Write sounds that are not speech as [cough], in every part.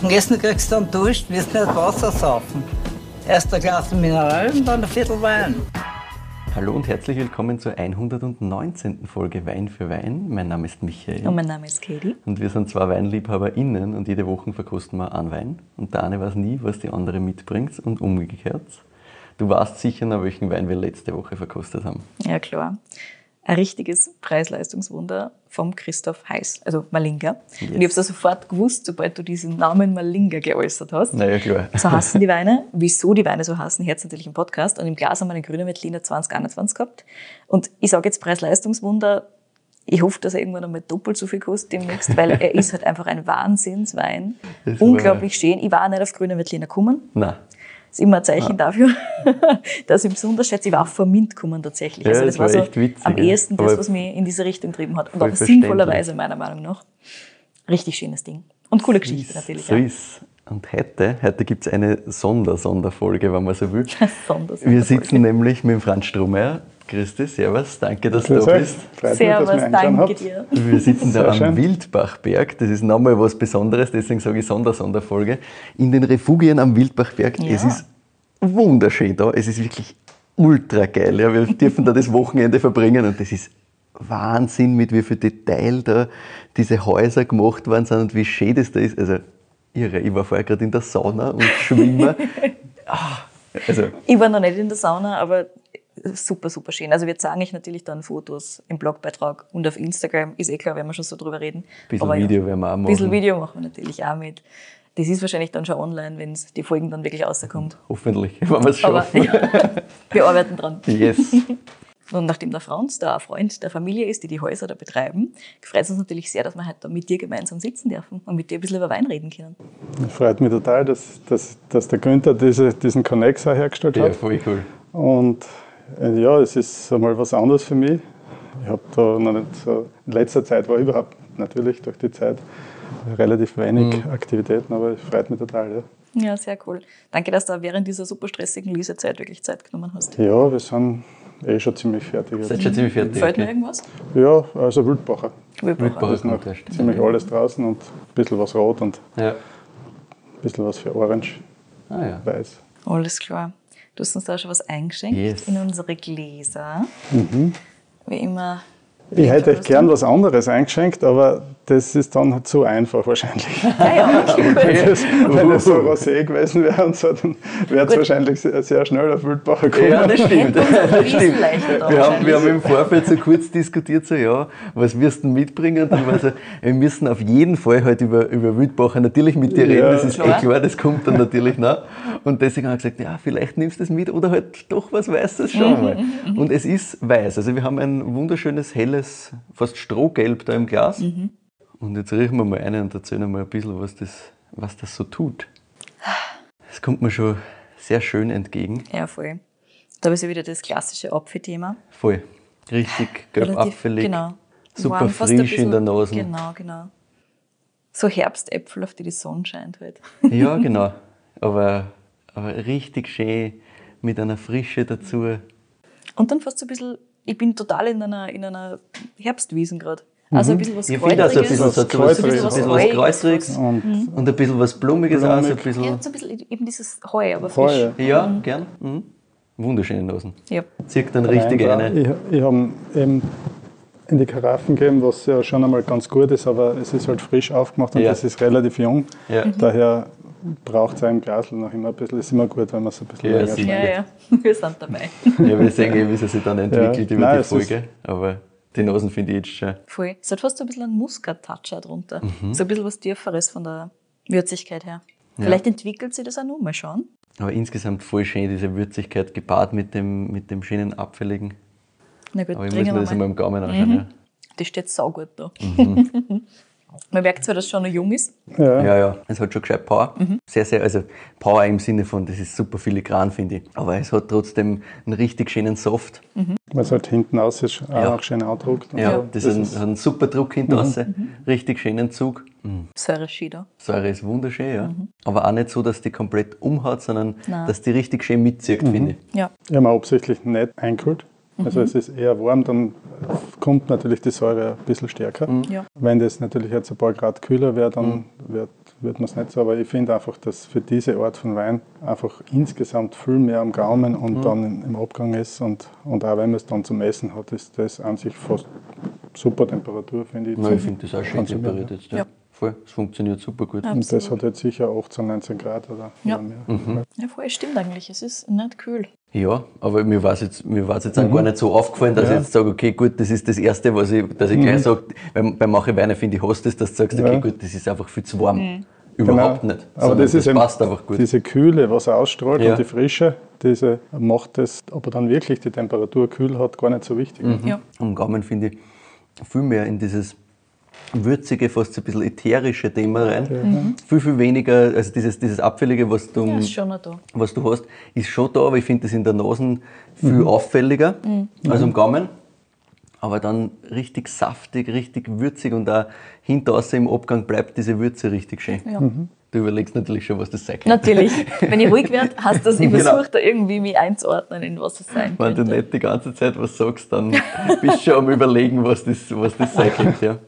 Am Essen kriegst du dann Dusch, wirst nicht Wasser saufen. Erst ein Glas Mineral und dann ein Viertel Wein. Hallo und herzlich willkommen zur 119. Folge Wein für Wein. Mein Name ist Michael. Und mein Name ist Katie. Und wir sind zwei WeinliebhaberInnen und jede Woche verkosten wir einen Wein. Und der eine weiß nie, was die andere mitbringt und umgekehrt. Du weißt sicher noch, welchen Wein wir letzte Woche verkostet haben. Ja, klar. Ein richtiges Preis-Leistungswunder vom Christoph Heiß, also Malinga. Yes. Und ich habe es sofort gewusst, sobald du diesen Namen Malinga geäußert hast. Naja, klar. So hassen die Weine. Wieso die Weine so hassen, hört natürlich im Podcast. Und im Glas haben wir einen grünen Veltliner 2021 gehabt. Und ich sage jetzt Preis-Leistungswunder. Ich hoffe, dass er irgendwann einmal doppelt so viel kostet demnächst, weil er ist halt einfach ein Wahnsinnswein. Unglaublich schön. Ich war nicht auf grünen Veltliner gekommen. Nein. Ist immer ein Zeichen dafür, [laughs] dass ich besonders schätze. Ich war auch vor Mint gekommen tatsächlich. Ja, also das das, war war so echt witzig, am ja. ehesten das, was mich in diese Richtung getrieben hat. Und auch sinnvollerweise, meiner Meinung nach. Richtig schönes Ding. Und coole Geschichte natürlich. So ist. Und heute, heute gibt es eine Sonder-Sonderfolge, wenn man so will. [laughs] Sonders Wir sitzen nämlich mit dem Franz Strohmeier. Grüß dich, servus, danke, dass du Grüß da euch. bist. Freut Servus, mich danke habt. dir. Wir sitzen da am. Wildbachberg. Das ist nochmal was Besonderes, deswegen sage ich Sonder-Sonderfolge. In den Refugien am Wildbachberg. Ja. Es ist wunderschön da. Es ist wirklich ultra geil. Ja, wir dürfen da das Wochenende verbringen und das ist Wahnsinn, mit wie viel Detail da diese Häuser gemacht worden sind und wie schön das da ist. Also irre. Ich war vorher gerade in der Sauna und schwimme. [laughs] ah, also Ich war noch nicht in der Sauna, aber super, super schön. Also wir zeigen euch natürlich dann Fotos im Blogbeitrag und auf Instagram. Ist eh klar, werden wir schon so drüber reden. Bisschen Aber Video werden wir auch Ein bisschen machen. Video machen wir natürlich auch mit. Das ist wahrscheinlich dann schon online, wenn die Folgen dann wirklich rauskommt. hoffentlich, [laughs] wenn wir es Aber schaffen. ja, [laughs] wir arbeiten dran. Yes. [laughs] Und nachdem der Franz da ein Freund der Familie ist, die die Häuser da betreiben, freut es uns natürlich sehr, dass wir heute da mit dir gemeinsam sitzen dürfen und mit dir ein bisschen über Wein reden können. Freut mich total, dass, dass, dass der Günther diese, diesen Connex auch hergestellt Ja, hat. voll cool. Und äh, ja, es ist einmal was anderes für mich. Ich habe da noch nicht so, in letzter Zeit war überhaupt natürlich durch die Zeit relativ wenig Mhm. Aktivitäten, aber es freut mich total. Ja, Ja, sehr cool. Danke, dass du während dieser super stressigen Lesezeit wirklich Zeit genommen hast. ja wir sind eh schon ziemlich fertig. Seid Jetzt. schon ziemlich fertig. Fällt mir okay? irgendwas? Ja, also Wildbacher. Wildbacher. Ist noch ziemlich alles draußen und ein bisschen was rot und Ja. ein bisschen was für orange, Ah ja. weiß. Alles klar. Du hast uns da schon was eingeschenkt Yes. in unsere Gläser. Wie immer. Ich hätte euch gern was anderes eingeschenkt, aber das ist dann halt zu einfach wahrscheinlich. [laughs] Ja, ja, okay. Wenn es, wenn es so Rosé gewesen wäre und so, dann wäre es wahrscheinlich sehr, sehr schnell auf Wildbacher gekommen. Ja, das stimmt. Das stimmt. Wir haben, wir haben im Vorfeld so kurz diskutiert, so ja, was wirst du mitbringen? Und dann war so, wir müssen auf jeden Fall halt über, über Wildbacher natürlich mit dir reden, Ja. das ist Klar. eh klar, das kommt dann natürlich nach. Und deswegen haben wir gesagt, ja, vielleicht nimmst du das mit oder halt doch was Weißes, schauen wir mal. Und es ist weiß, also wir haben ein wunderschönes, helles, fast Strohgelb da im Glas. Und jetzt riechen wir mal eine und erzählen mal ein bisschen, was das, was das so tut. Das kommt mir schon sehr schön entgegen. Ja, voll. Da ist ja wieder das klassische Apfelthema. Voll. Richtig gelb Relativ- apfelig. Genau. Super Warm, frisch in der bisschen- Nase. Genau, genau. So Herbstäpfel, auf die die Sonne scheint halt. Ja, [laughs] genau. Aber, aber richtig schön mit einer Frische dazu. Und dann fast so ein bisschen, ich bin total in einer, in einer Herbstwiesen gerade. Also ein bisschen was Ich finde also ein bisschen, so, so, was, so ein bisschen was Kräutriges Und und ein bisschen was Blumiges auch. So ein Blumig. bisschen, Ja, so ein bisschen eben dieses Heu, aber frisch. Heu. ja, gern. Mhm. Wunderschöne Nasen. Ja. Zieht dann richtig Nein, eine. Ich, ich habe eben in die Karaffen gegeben, was ja schon einmal ganz gut ist, aber es ist halt frisch aufgemacht und Ja. es ist relativ jung. Ja. Daher braucht es ein Glas noch immer ein bisschen. Ist immer gut, wenn man es ein bisschen Ja, länger sicher. Ja, ja, [laughs] wir sind dabei. Ja, wir sehen eh, wie es sich dann entwickelt Ja. über Nein, die Folge. Aber die Nasen finde ich jetzt schon. Voll. Es hat fast so ein bisschen einen Muskat-Touch drunter. Mhm. So ein bisschen was Tieferes von der Würzigkeit her. Vielleicht entwickelt sich das auch noch. Mal schauen. Aber insgesamt voll schön, diese Würzigkeit gepaart mit dem, mit dem schönen Apfeligen. Na gut, Aber ich muss mir das mal. einmal im Gaumen anschauen. Ja. Das steht saugut da. Mhm. [laughs] Man merkt zwar, dass es schon noch jung ist. Ja. Ja, ja. Es hat schon gescheit Power. Mhm. Sehr, sehr, also Power im Sinne von, das ist super filigran, finde ich. Aber es hat trotzdem einen richtig schönen Soft. Weil es halt hinten aus ist, auch Ja. noch schön andruckt. Ja, so. das, ist ein, hat einen super Druck hinter raus. Richtig schönen Zug. Säure Schieder. Säure ist wunderschön, ja. Aber auch nicht so, dass die komplett umhaut, sondern Nein. dass die richtig schön mitzieht, finde ich. Ja. Ich habe mir absichtlich nicht eingekühlt. Also es ist eher warm, dann kommt natürlich die Säure ein bisschen stärker. Ja. Wenn das natürlich jetzt ein paar Grad kühler wäre, dann wird, wird man es nicht so. Aber ich finde einfach, dass für diese Art von Wein einfach insgesamt viel mehr am Gaumen und dann im Abgang ist. Und, und auch wenn man es dann zum Essen hat, ist das an sich fast super Temperatur, finde ich. Nein, ich finde das auch schön temperiert jetzt. Ja. Ja. Voll, es funktioniert super gut. Ja. Und das Absolut. hat jetzt sicher 18, 19 Grad oder, Ja. oder mehr. Ja, voll, stimmt eigentlich. Es ist nicht kühl. Ja, aber mir war es jetzt, mir war's jetzt auch gar nicht so aufgefallen, dass Ja. ich jetzt sage, okay, gut, das ist das Erste, was ich, dass ich gleich sage, weil bei manchen Weinen finde ich, hast du das, dass du sagst, okay, Ja. gut, das ist einfach viel zu warm. Mhm. Überhaupt Genau. nicht. Aber das, ist eben passt einfach gut. diese Kühle, was er ausstrahlt Ja. und die Frische, diese macht das, ob er dann wirklich die Temperatur kühl hat, gar nicht so wichtig. Mhm. Ja. Am Gaumen finde ich viel mehr in dieses würzige, fast so ein bisschen ätherische Thema rein. Viel, viel weniger, also dieses, dieses Abfällige, was du, ja, ist schon noch da. was du hast, ist schon da, aber ich finde das in der Nase viel auffälliger als am Gaumen. Aber dann richtig saftig, richtig würzig und auch hinter im Abgang bleibt diese Würze richtig schön. Ja. Du überlegst natürlich schon, was das sein kann. Natürlich. [laughs] Wenn ich ruhig werde, heißt das, ich Genau. versuche da irgendwie mich einzuordnen, in was es sein Wenn du könnte. nicht die ganze Zeit was sagst, dann bist du schon am [laughs] überlegen, was das, was das sein könnte. Ja.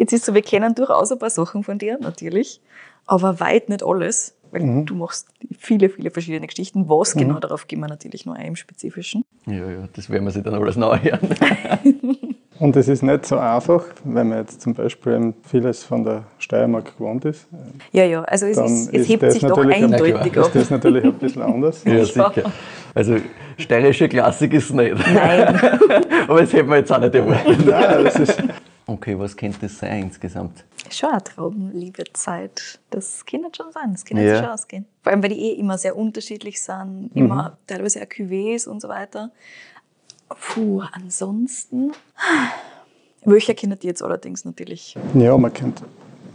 Jetzt ist so, wir kennen durchaus ein paar Sachen von dir, natürlich, aber weit nicht alles, weil du machst viele, viele verschiedene Geschichten. Was genau, darauf gehen wir natürlich nur ein im Spezifischen. ja, ja, das werden wir sich dann alles nachhören. [laughs] Und es ist nicht so einfach, wenn man jetzt zum Beispiel vieles von der Steiermark gewohnt ist. Ja, ja, also es, ist, es hebt das sich doch eindeutig Na Ist ab. das natürlich ein bisschen anders. [laughs] Ja, sicher. Also, steirische Klassik ist nicht. Nein, [laughs] Aber das hätten wir jetzt auch nicht erwartet. Nein, das ist, Okay, was könnte das sein insgesamt? schon eine Traubenliebezeit. Das kann nicht schon sein, das kann Ja. schon ausgehen. Vor allem, weil die eh immer sehr unterschiedlich sind, immer teilweise auch Cuvées und so weiter. Puh, ansonsten. Welcher kennt ihr jetzt allerdings natürlich? ja, man kennt,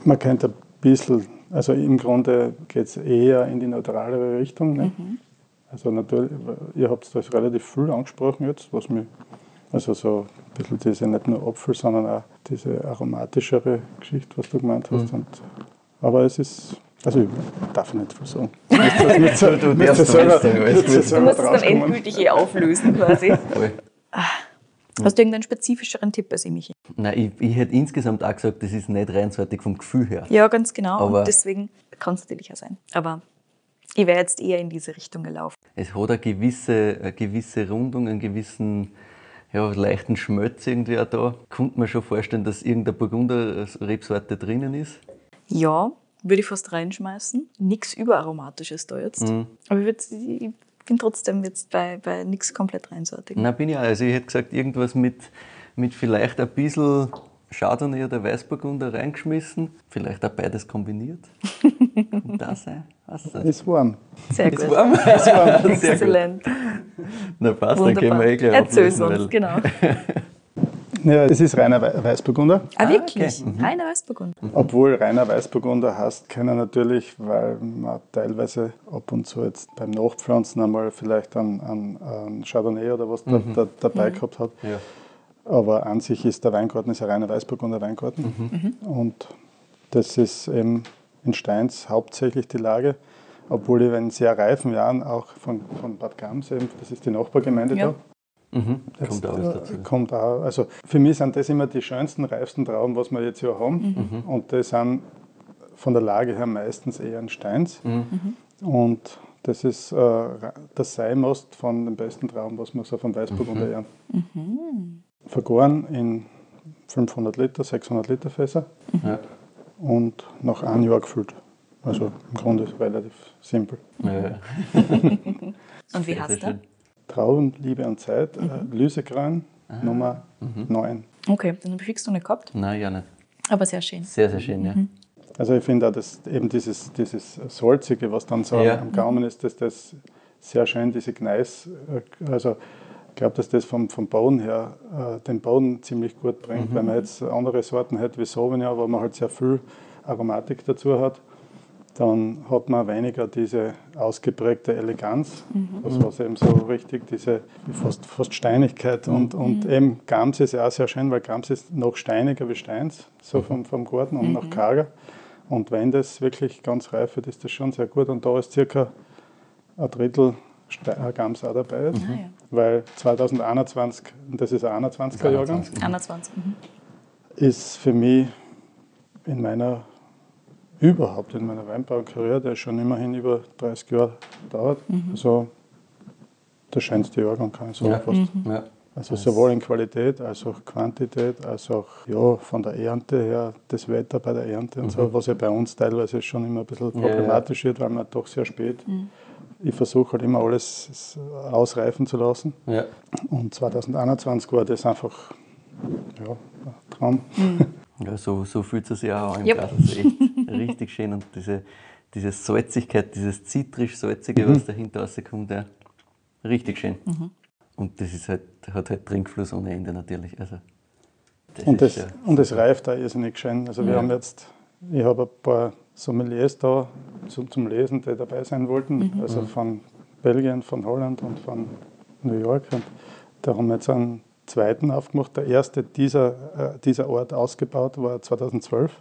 man kennt ein bisschen, also im Grunde geht es eher in die neutralere Richtung. Ne? Also natürlich, ihr habt das relativ viel angesprochen jetzt, was mir, also so bisschen diese, nicht nur Apfel, sondern auch diese aromatischere Geschichte, was du gemeint hast. Und, aber es ist, also ich darf nicht viel sagen. [laughs] Das nicht so, Du selber, selber musst es dann endgültig eh auflösen quasi. [laughs] Voll. Hast du irgendeinen spezifischeren Tipp als ich, Michi? Nein, ich, ich hätte insgesamt auch gesagt, das ist nicht reinseitig vom Gefühl her. Ja, ganz genau. Aber- und deswegen kann es natürlich auch sein. Aber ich wäre jetzt eher in diese Richtung gelaufen. Es hat eine gewisse, eine gewisse Rundung, einen gewissen ja, leichten Schmelz irgendwie auch da. Könnte man schon vorstellen, dass irgendeine Burgunder-Rebsorte drinnen ist. Ja, würde ich fast reinschmeißen. Nichts Überaromatisches da jetzt. Mhm. Aber ich, ich bin trotzdem jetzt bei, bei nichts komplett reinsortigen. Na, bin ich auch. Also ich hätte gesagt, irgendwas mit, mit vielleicht ein bisschen Chardonnay oder Weißburgunder reingeschmissen. Vielleicht auch beides kombiniert. [laughs] Und da sein. Was ist das? Ist warm. Sehr gut. warm. [laughs] Sehr gut. Exzellent. Na passt, dann Wunderbar. können wir eh gleich Erzähl's ablesen, uns, genau. [laughs] Ja, es ist reiner Wei- Weißburgunder. Ah, wirklich? okay. Reiner Weißburgunder. Obwohl reiner Weißburgunder heißt, können natürlich, weil man teilweise ab und zu jetzt beim Nachpflanzen einmal vielleicht einen, einen, einen Chardonnay oder was da, da, dabei gehabt hat. Ja. Aber an sich ist der Weingarten ist ein reiner Weißburgunder Weingarten. Und das ist eben in Steins hauptsächlich die Lage. Obwohl ich in sehr reifen Jahren auch von, von Bad Gams, eben, das ist die Nachbargemeinde Ja. da, Mhm. Kommt auch dazu. Kommt auch, also für mich sind das immer die schönsten, reifsten Trauben, was wir jetzt hier haben. Und die sind von der Lage her meistens eher ein Steins. Und das ist äh, der Seimost von den besten Trauben, was wir so vom Weißburgunder ernten. Vergoren in 500 Liter, 600 Liter Fässer Ja. und nach einem Jahr gefüllt. Also im Grunde ist es relativ simpel. Ja. [laughs] Und wie heißt der? schön. Trauen, Liebe und Zeit, äh, Lüsekran Nummer 9. Okay, den habe ich fix noch nicht gehabt, Nein, ja nicht. aber sehr schön. Sehr, sehr schön, ja. Also ich finde auch, dass eben dieses, dieses Salzige, was dann so Ja. am Gaumen ist, dass das sehr schön diese Gneis, äh, also glaube, dass das vom, vom Boden her äh, den Boden ziemlich gut bringt. Wenn man jetzt andere Sorten hat wie Sauvignon, wo man halt sehr viel Aromatik dazu hat, dann hat man weniger diese ausgeprägte Eleganz, was, was eben so richtig diese fast, fast Steinigkeit und, und eben Gams ist ja auch sehr schön, weil Gams ist noch steiniger wie Steins, so vom, vom Garten und noch karger. Und wenn das wirklich ganz reif wird, ist das schon sehr gut. Und da ist circa ein Drittel Gams auch dabei ist. Ah, ja. Weil 2021, und das ist ein 21er Jahrgang, 21. 21. Mhm. ist für mich in meiner, überhaupt in meiner Weinbaukarriere, der schon immerhin über 30 Jahre dauert, also der schönste Jahrgang, kann ich sagen. Ja. Fast. Ja. Also sowohl in Qualität als auch Quantität, als auch ja, von der Ernte her, das Wetter bei der Ernte und so, was ja bei uns teilweise schon immer ein bisschen Mhm. Ja, ja. problematisch wird, weil man doch sehr spät. Ich versuche halt immer alles ausreifen zu lassen. Ja. Und 2021 war das einfach ja, ein Traum. Ja, so, so fühlt es sich auch an im Yep. Glas. Das ist echt richtig schön. Und diese, diese Salzigkeit, dieses zitrisch-salzige, was dahinter rauskommt, ja, richtig schön. Und das ist halt, hat halt Trinkfluss ohne Ende natürlich. Also, das Und das, ja und das reift auch irrsinnig schön. Also wir Ja. haben jetzt, ich habe ein paar Sommeliers da zum, zum Lesen, die dabei sein wollten, also von Belgien, von Holland und von New York. Und da haben wir jetzt einen zweiten aufgemacht. Der erste dieser, äh, dieser Ort ausgebaut war 2012.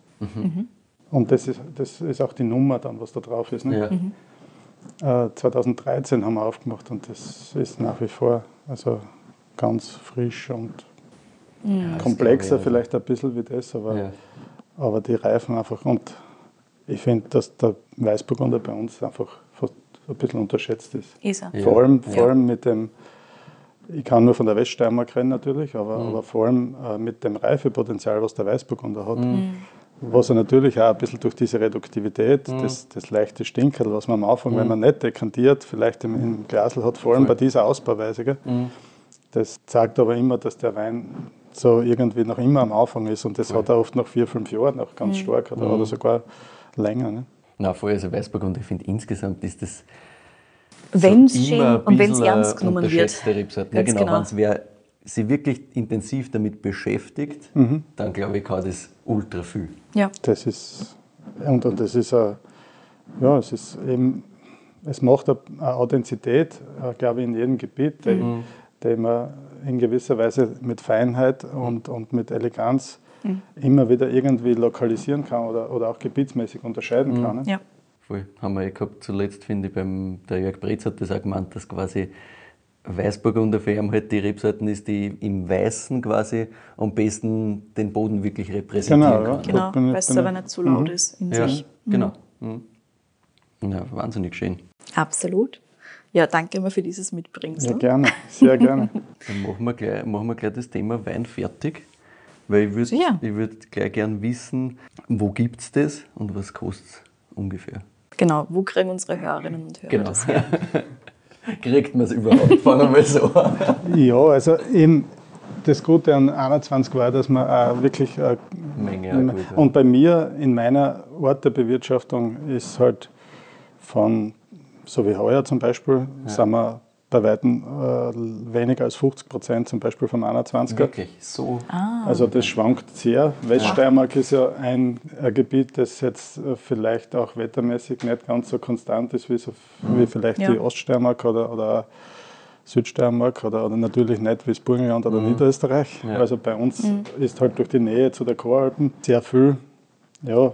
Und das ist, das ist auch die Nummer dann, was da drauf ist. Ne? ja. Äh, 2013 haben wir aufgemacht und das ist nach wie vor also ganz frisch und Ja, das komplexer ich, vielleicht ein bisschen wie das, aber, Ja. aber die reifen einfach. Und ich finde, dass der Weißburgunder bei uns einfach fast ein bisschen unterschätzt ist. Ist er. Ja. Vor, allem, ja. vor allem mit dem, ich kann nur von der Weststeiermark reden natürlich, aber, Mhm. aber vor allem äh, mit dem Reifepotenzial, was der Weißburgunder hat. Mhm. Was er natürlich auch ein bisschen durch diese Reduktivität, Mhm. das, das leichte Stinkerl, was man am Anfang, wenn man nicht dekantiert, vielleicht im, im Glasl hat, vor allem bei dieser Ausbauweise, gell? Mhm. das zeigt aber immer, dass der Wein so irgendwie noch immer am Anfang ist und das hat er oft nach vier, fünf Jahren noch ganz stark oder, oder sogar länger. Ne? Na, voll, also Weißburgunder, ich finde insgesamt ist das Wenn es so schön immer ein und wenn es bisschen ernst genommen wird. Ja, genau, genau. wenn es wer sich wirklich intensiv damit beschäftigt, dann glaube ich, kann das ultra viel. Ja. Das ist, und, und das ist, ein, ja, es ist eben, es macht eine Authentizität, äh, glaube ich, in jedem Gebiet, die, die man in gewisser Weise mit Feinheit und, und mit Eleganz immer wieder irgendwie lokalisieren kann oder, oder auch gebietsmäßig unterscheiden kann. Ne? Ja. Voll. Haben wir eh gehabt zuletzt, finde ich, beim, der Jörg Bretz hat das auch gemeint, dass quasi Weißburgunder für ihn halt die Rebsorten ist, die im Weißen quasi am besten den Boden wirklich repräsentieren Genau, ja. kann. Genau, weil es aber ich- nicht zu laut Mhm. ist in Ja, sich. genau. Mhm. Ja, wahnsinnig schön. Absolut. Ja, danke immer für dieses Ja, Mitbringsel. gerne, sehr gerne. [laughs] Dann machen wir gleich, machen wir gleich das Thema Wein fertig. Weil ich würde ich würd gleich gern wissen, wo gibt es das und was kostet es ungefähr? Genau, wo kriegen unsere Hörerinnen und Hörer Genau. das her? [laughs] Kriegt man es überhaupt? Fangen wir mal so an. Ja, also eben das Gute an 21 war, dass man auch wirklich äh, Menge, ja, gut, ja. und bei mir in meiner Art der Bewirtschaftung ist halt von, so wie heuer zum Beispiel, sind wir bei Weitem äh, weniger als 50 Prozent zum Beispiel vom 21er. Wirklich, so. Also das schwankt sehr. Weststeiermark ist ja ein, ein Gebiet, das jetzt äh, vielleicht auch wettermäßig nicht ganz so konstant ist wie, so, wie vielleicht Ja. die Oststeiermark oder, oder Südsteiermark oder, oder natürlich nicht wie das Burgenland oder Niederösterreich. Ja. Also bei uns ist halt durch die Nähe zu der Choralpen sehr viel, ja,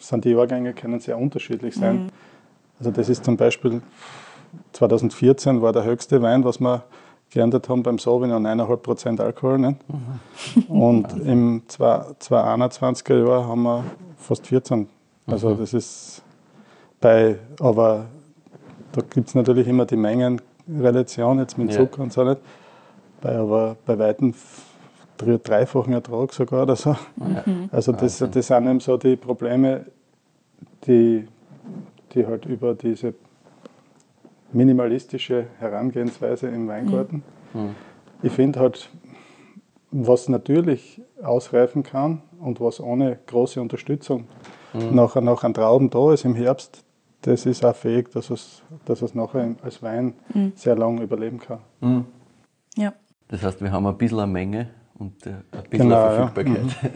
sind die Jahrgänge können sehr unterschiedlich sein. Also das ist zum Beispiel 2014 war der höchste Wein, was wir geerntet haben beim Sauvignon, 9,5 Prozent Alkohol. Nicht? Und [laughs] im 2021er Jahr haben wir fast 14. Also das ist bei, aber da gibt es natürlich immer die Mengenrelation jetzt mit Ja. Zucker und so nicht. Bei, aber bei weitem drei- dreifachen Ertrag sogar oder so. Also das, das sind eben so die Probleme, die, die halt über diese minimalistische Herangehensweise im Weingarten. Ich finde halt, was natürlich ausreifen kann und was ohne große Unterstützung nachher nach an Trauben da ist im Herbst, das ist auch fähig, dass es, dass es nachher als Wein sehr lang überleben kann. Ja. Das heißt, wir haben ein bisschen eine Menge und äh, ein bisschen Genau, eine ja. Verfügbarkeit.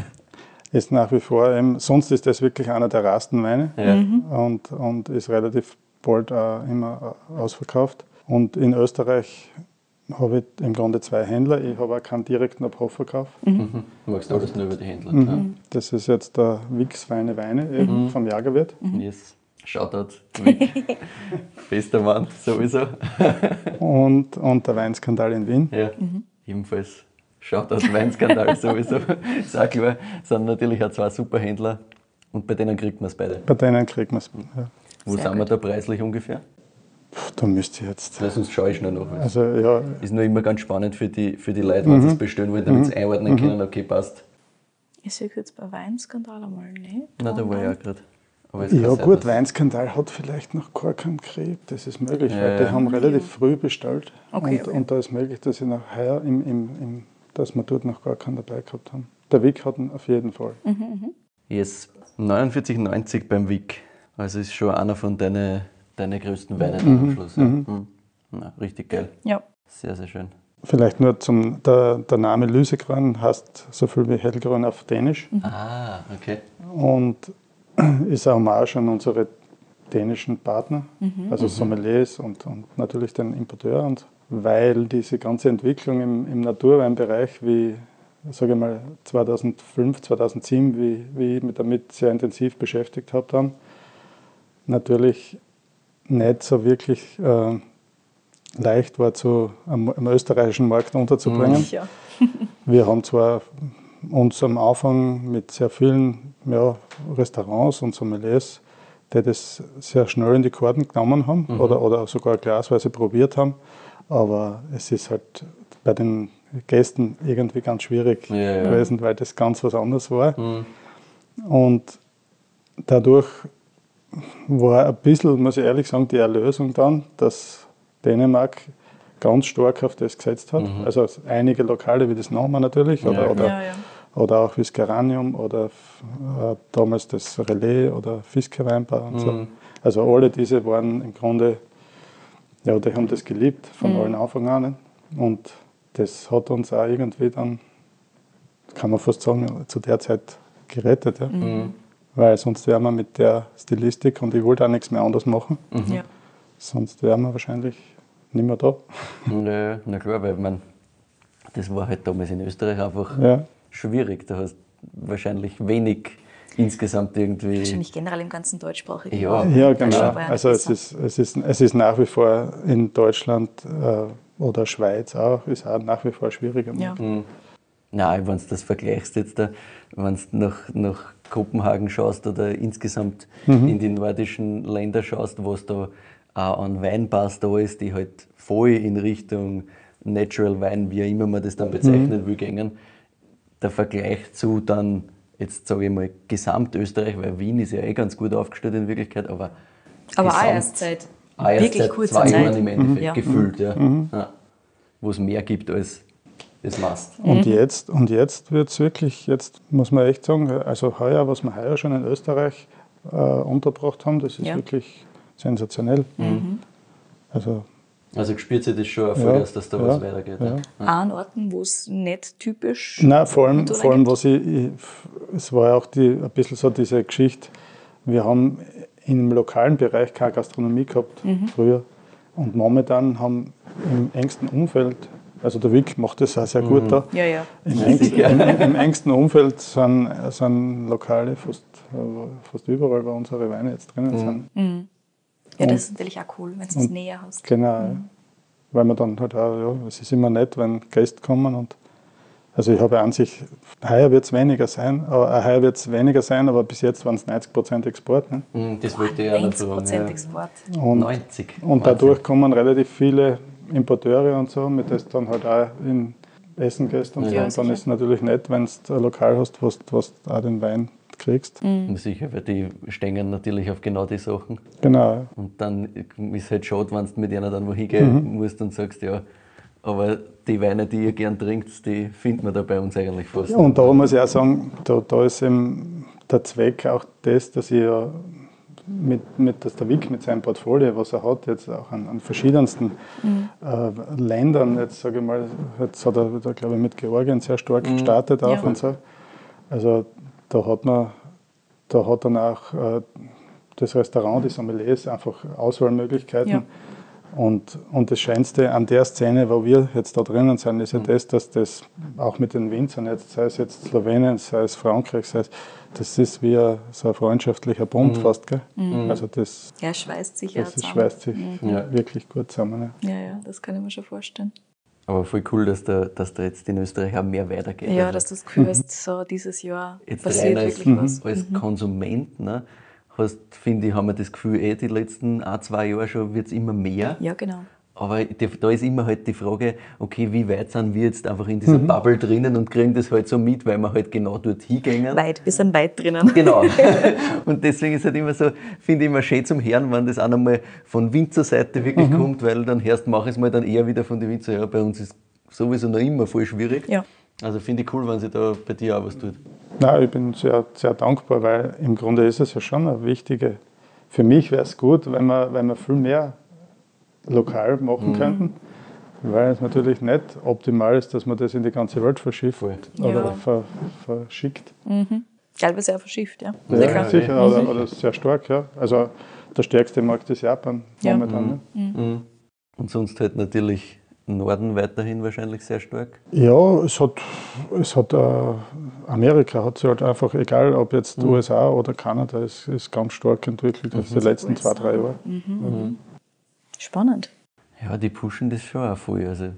Ist nach wie vor, eben, sonst ist das wirklich einer der rasten Weine. Ja. und, und ist relativ bald auch immer ausverkauft. Und in Österreich habe ich im Grunde zwei Händler. Ich habe auch keinen direkten Abverkauf. Mhm. Du magst alles nur über die Händler. Mhm. Das ist jetzt der Wix Feine Weine eben vom Jagerwirt. Ja. Yes. Shoutout. Vic. [laughs] Bester Mann, sowieso. Und, und der Weinskandal in Wien. Ja, ebenfalls. Shoutout Weinskandal [laughs] sowieso. Ist auch klar. Sind natürlich auch zwei super Händler und bei denen kriegt man es beide. Bei denen kriegt man es. Ja. Wo Sehr sind wir gut. da preislich ungefähr? Da müsste ich jetzt. Lass uns schaue ich schnell nach. Also ja, Ist nur immer ganz spannend für die, für die Leute, wenn sie es bestellen wollen, damit sie einordnen können, okay, passt. Ich sehe jetzt bei Weinskandal einmal nicht. Na, da war ich auch gerade. Ja sein, gut, dass- Weinskandal hat vielleicht noch gar keinen Krebs, das ist möglich, Ja, weil die ja. haben relativ früh bestellt. Okay, und, okay. und da ist möglich, dass sie noch heuer im, im, im, dass wir dort noch gar keinen dabei gehabt haben. Der Wick hat ihn auf jeden Fall. Yes, 49,90 beim Wick. Also ist schon einer von deinen deine größten Weinen am Schluss. Ja. Mhm. Na, richtig geil. Ja. Sehr, sehr schön. Vielleicht nur zum, der, der Name Lysegran heißt so viel wie Hellgrün auf Dänisch Ah, okay. und [clears throat] ist eine Hommage an unsere dänischen Partner, also Sommeliers und, und natürlich den Importeur. Und weil diese ganze Entwicklung im, im Naturweinbereich, wie sage ich mal 2005, 2007, wie, wie ich mich damit sehr intensiv beschäftigt habe, dann natürlich nicht so wirklich äh, leicht war, zu, am, am österreichischen Markt unterzubringen. Ja. [laughs] Wir haben zwar uns am Anfang mit sehr vielen ja, Restaurants und Sommeliers, die das sehr schnell in die Karten genommen haben oder, oder sogar glasweise probiert haben, aber es ist halt bei den Gästen irgendwie ganz schwierig Ja, ja. gewesen, weil das ganz was anderes war. Mhm. Und dadurch war ein bisschen, muss ich ehrlich sagen, die Erlösung dann, dass Dänemark ganz stark auf das gesetzt hat. Also einige Lokale wie das Noma natürlich oder, Ja, oder, Ja, ja. oder auch wie das Geranium oder äh, damals das Relais oder Fiske Weinbar und so. Also alle diese waren im Grunde, ja, die haben das geliebt von allen Anfang an. Und das hat uns auch irgendwie dann, kann man fast sagen, zu der Zeit gerettet. Ja. Weil sonst wären wir mit der Stilistik und ich wollte auch nichts mehr anders machen. ja. Sonst wären wir wahrscheinlich nicht mehr da. Nö, na klar, weil man, das war halt damals in Österreich einfach Ja. schwierig. Du hast wahrscheinlich wenig insgesamt irgendwie. Wahrscheinlich generell im ganzen deutschsprachigen Ja. Raum. Ja, genau. Also es ist, es, ist, es ist nach wie vor in Deutschland äh, oder Schweiz auch, ist auch nach wie vor schwieriger. Ja. Nein, wenn du das vergleichst jetzt, da, wenn du nach, nach Kopenhagen schaust oder insgesamt in die nordischen Länder schaust, was da auch an Weinbars da ist, die halt voll in Richtung Natural Wein, wie auch immer man das dann bezeichnen will, gängen. Der Vergleich zu dann, jetzt sage ich mal, Gesamtösterreich, weil Wien ist ja eh ganz gut aufgestellt in Wirklichkeit, aber Aber auch erst seit auch erst wirklich seit kurzer zwei Zeit. Jahren im Endeffekt Ja. gefühlt, ja. ja. Wo es mehr gibt als das Mast. Und jetzt, und jetzt wird es wirklich, jetzt muss man echt sagen, also heuer, was wir heuer schon in Österreich äh, untergebracht haben, das ist Ja. wirklich sensationell. Also Also spürt sich das schon Ja, aus, dass da ja, was weitergeht. ja. an Orten, wo es nicht typisch Nein, vor allem, vor allem was ich, ich, es war ja auch die, ein bisschen so diese Geschichte, wir haben im lokalen Bereich keine Gastronomie gehabt Mhm. früher und momentan haben im engsten Umfeld, also der Wick macht das auch sehr gut da, Ja, ja. im, engsten, im, im engsten Umfeld sind, sind Lokale fast, äh, fast überall, wo unsere Weine jetzt drinnen sind. Ja, das ist natürlich auch cool, wenn du es näher hast. Genau, weil man dann halt auch, ja, es ist immer nett, wenn Gäste kommen und also ich habe an sich, heuer wird es weniger sein, aber äh, heuer wird es weniger sein, aber bis jetzt waren es 90% Export. Ne? Mhm, Das wollte ich noch 90 sagen. Prozent Ja. Export. Und, 90. und dadurch kommen relativ viele Importeure und so, mit das dann halt auch in Essen gehst und so. Ja, und dann sicher. ist es natürlich nett, wenn du ein Lokal hast, wo du auch den Wein kriegst. Mhm. Sicher, weil die stehen natürlich auf genau die Sachen. Genau. Und dann ist halt schade, wenn du mit einer dann wohin gehen Mhm. musst und sagst, ja, aber die Weine, die ihr gern trinkt, die findet man da bei uns eigentlich fast. Ja, und da muss ich auch sagen, da, da ist eben der Zweck auch das, dass ich ja mit, mit dass der Wick mit seinem Portfolio, was er hat, jetzt auch an, an verschiedensten äh, Ländern, jetzt sage ich mal, jetzt hat er, da, glaube ich, mit Georgien sehr stark gestartet auch Ja. und so. Also da hat man, da hat dann auch äh, das Restaurant, die Sommeliers, einfach Auswahlmöglichkeiten. Ja. Und, und das Schönste an der Szene, wo wir jetzt da drinnen sind, ist ja Mhm. das, dass das auch mit den Winzern, jetzt, sei es jetzt Slowenien, sei es Frankreich, sei es, das ist wie ein, so ein freundschaftlicher Bund Mhm. fast. Gell? Also das, Ja, schweißt sich ja das ist, zusammen. schweißt sich Ja. wirklich gut zusammen. Ja. Ja, ja, das kann ich mir schon vorstellen. Aber voll cool, dass da, dass da jetzt in Österreich auch mehr weitergeht. Ja, Also dass du das Gefühl hast, [laughs] so dieses Jahr jetzt passiert rein als, wirklich was. als Konsument, ne, hast, finde ich, haben wir das Gefühl, eh die letzten ein, zwei Jahre schon wird es immer mehr. Ja, genau. Aber da ist immer halt die Frage, okay, wie weit sind wir jetzt einfach in dieser Mhm. Bubble drinnen und kriegen das halt so mit, weil wir halt genau dort hingängen. Weit, wir sind weit drinnen. Genau. [laughs] Und deswegen ist halt immer so, finde ich immer schön zum Hören, wenn das auch nochmal von Winzerseite wirklich Mhm. kommt, weil dann hörst, mach es mal dann eher wieder von den Winzer. Ja, bei uns ist sowieso noch immer voll schwierig. Ja. Also finde ich cool, wenn sich da bei dir auch was tut. Nein, ich bin sehr, sehr dankbar, weil im Grunde ist es ja schon eine wichtige. Für mich wäre es gut, wenn wir, wenn wir viel mehr lokal machen könnten, weil es natürlich nicht optimal ist, dass man das in die ganze Welt verschifft Voll. oder Ja. ver, verschickt. Teilweise auch verschifft, ja. Ja, Sicher. sicher, oder, oder sehr stark. Ja. Also der stärkste Markt ist Japan Ja. momentan. Ne? Und sonst halt natürlich Norden weiterhin wahrscheinlich sehr stark. Ja, es hat, es hat äh, Amerika hat sich halt einfach, egal ob jetzt USA oder Kanada, ist, ist ganz stark entwickelt jetzt die letzten zwei, drei Jahre. Spannend. Ja, die pushen das schon auch voll. Also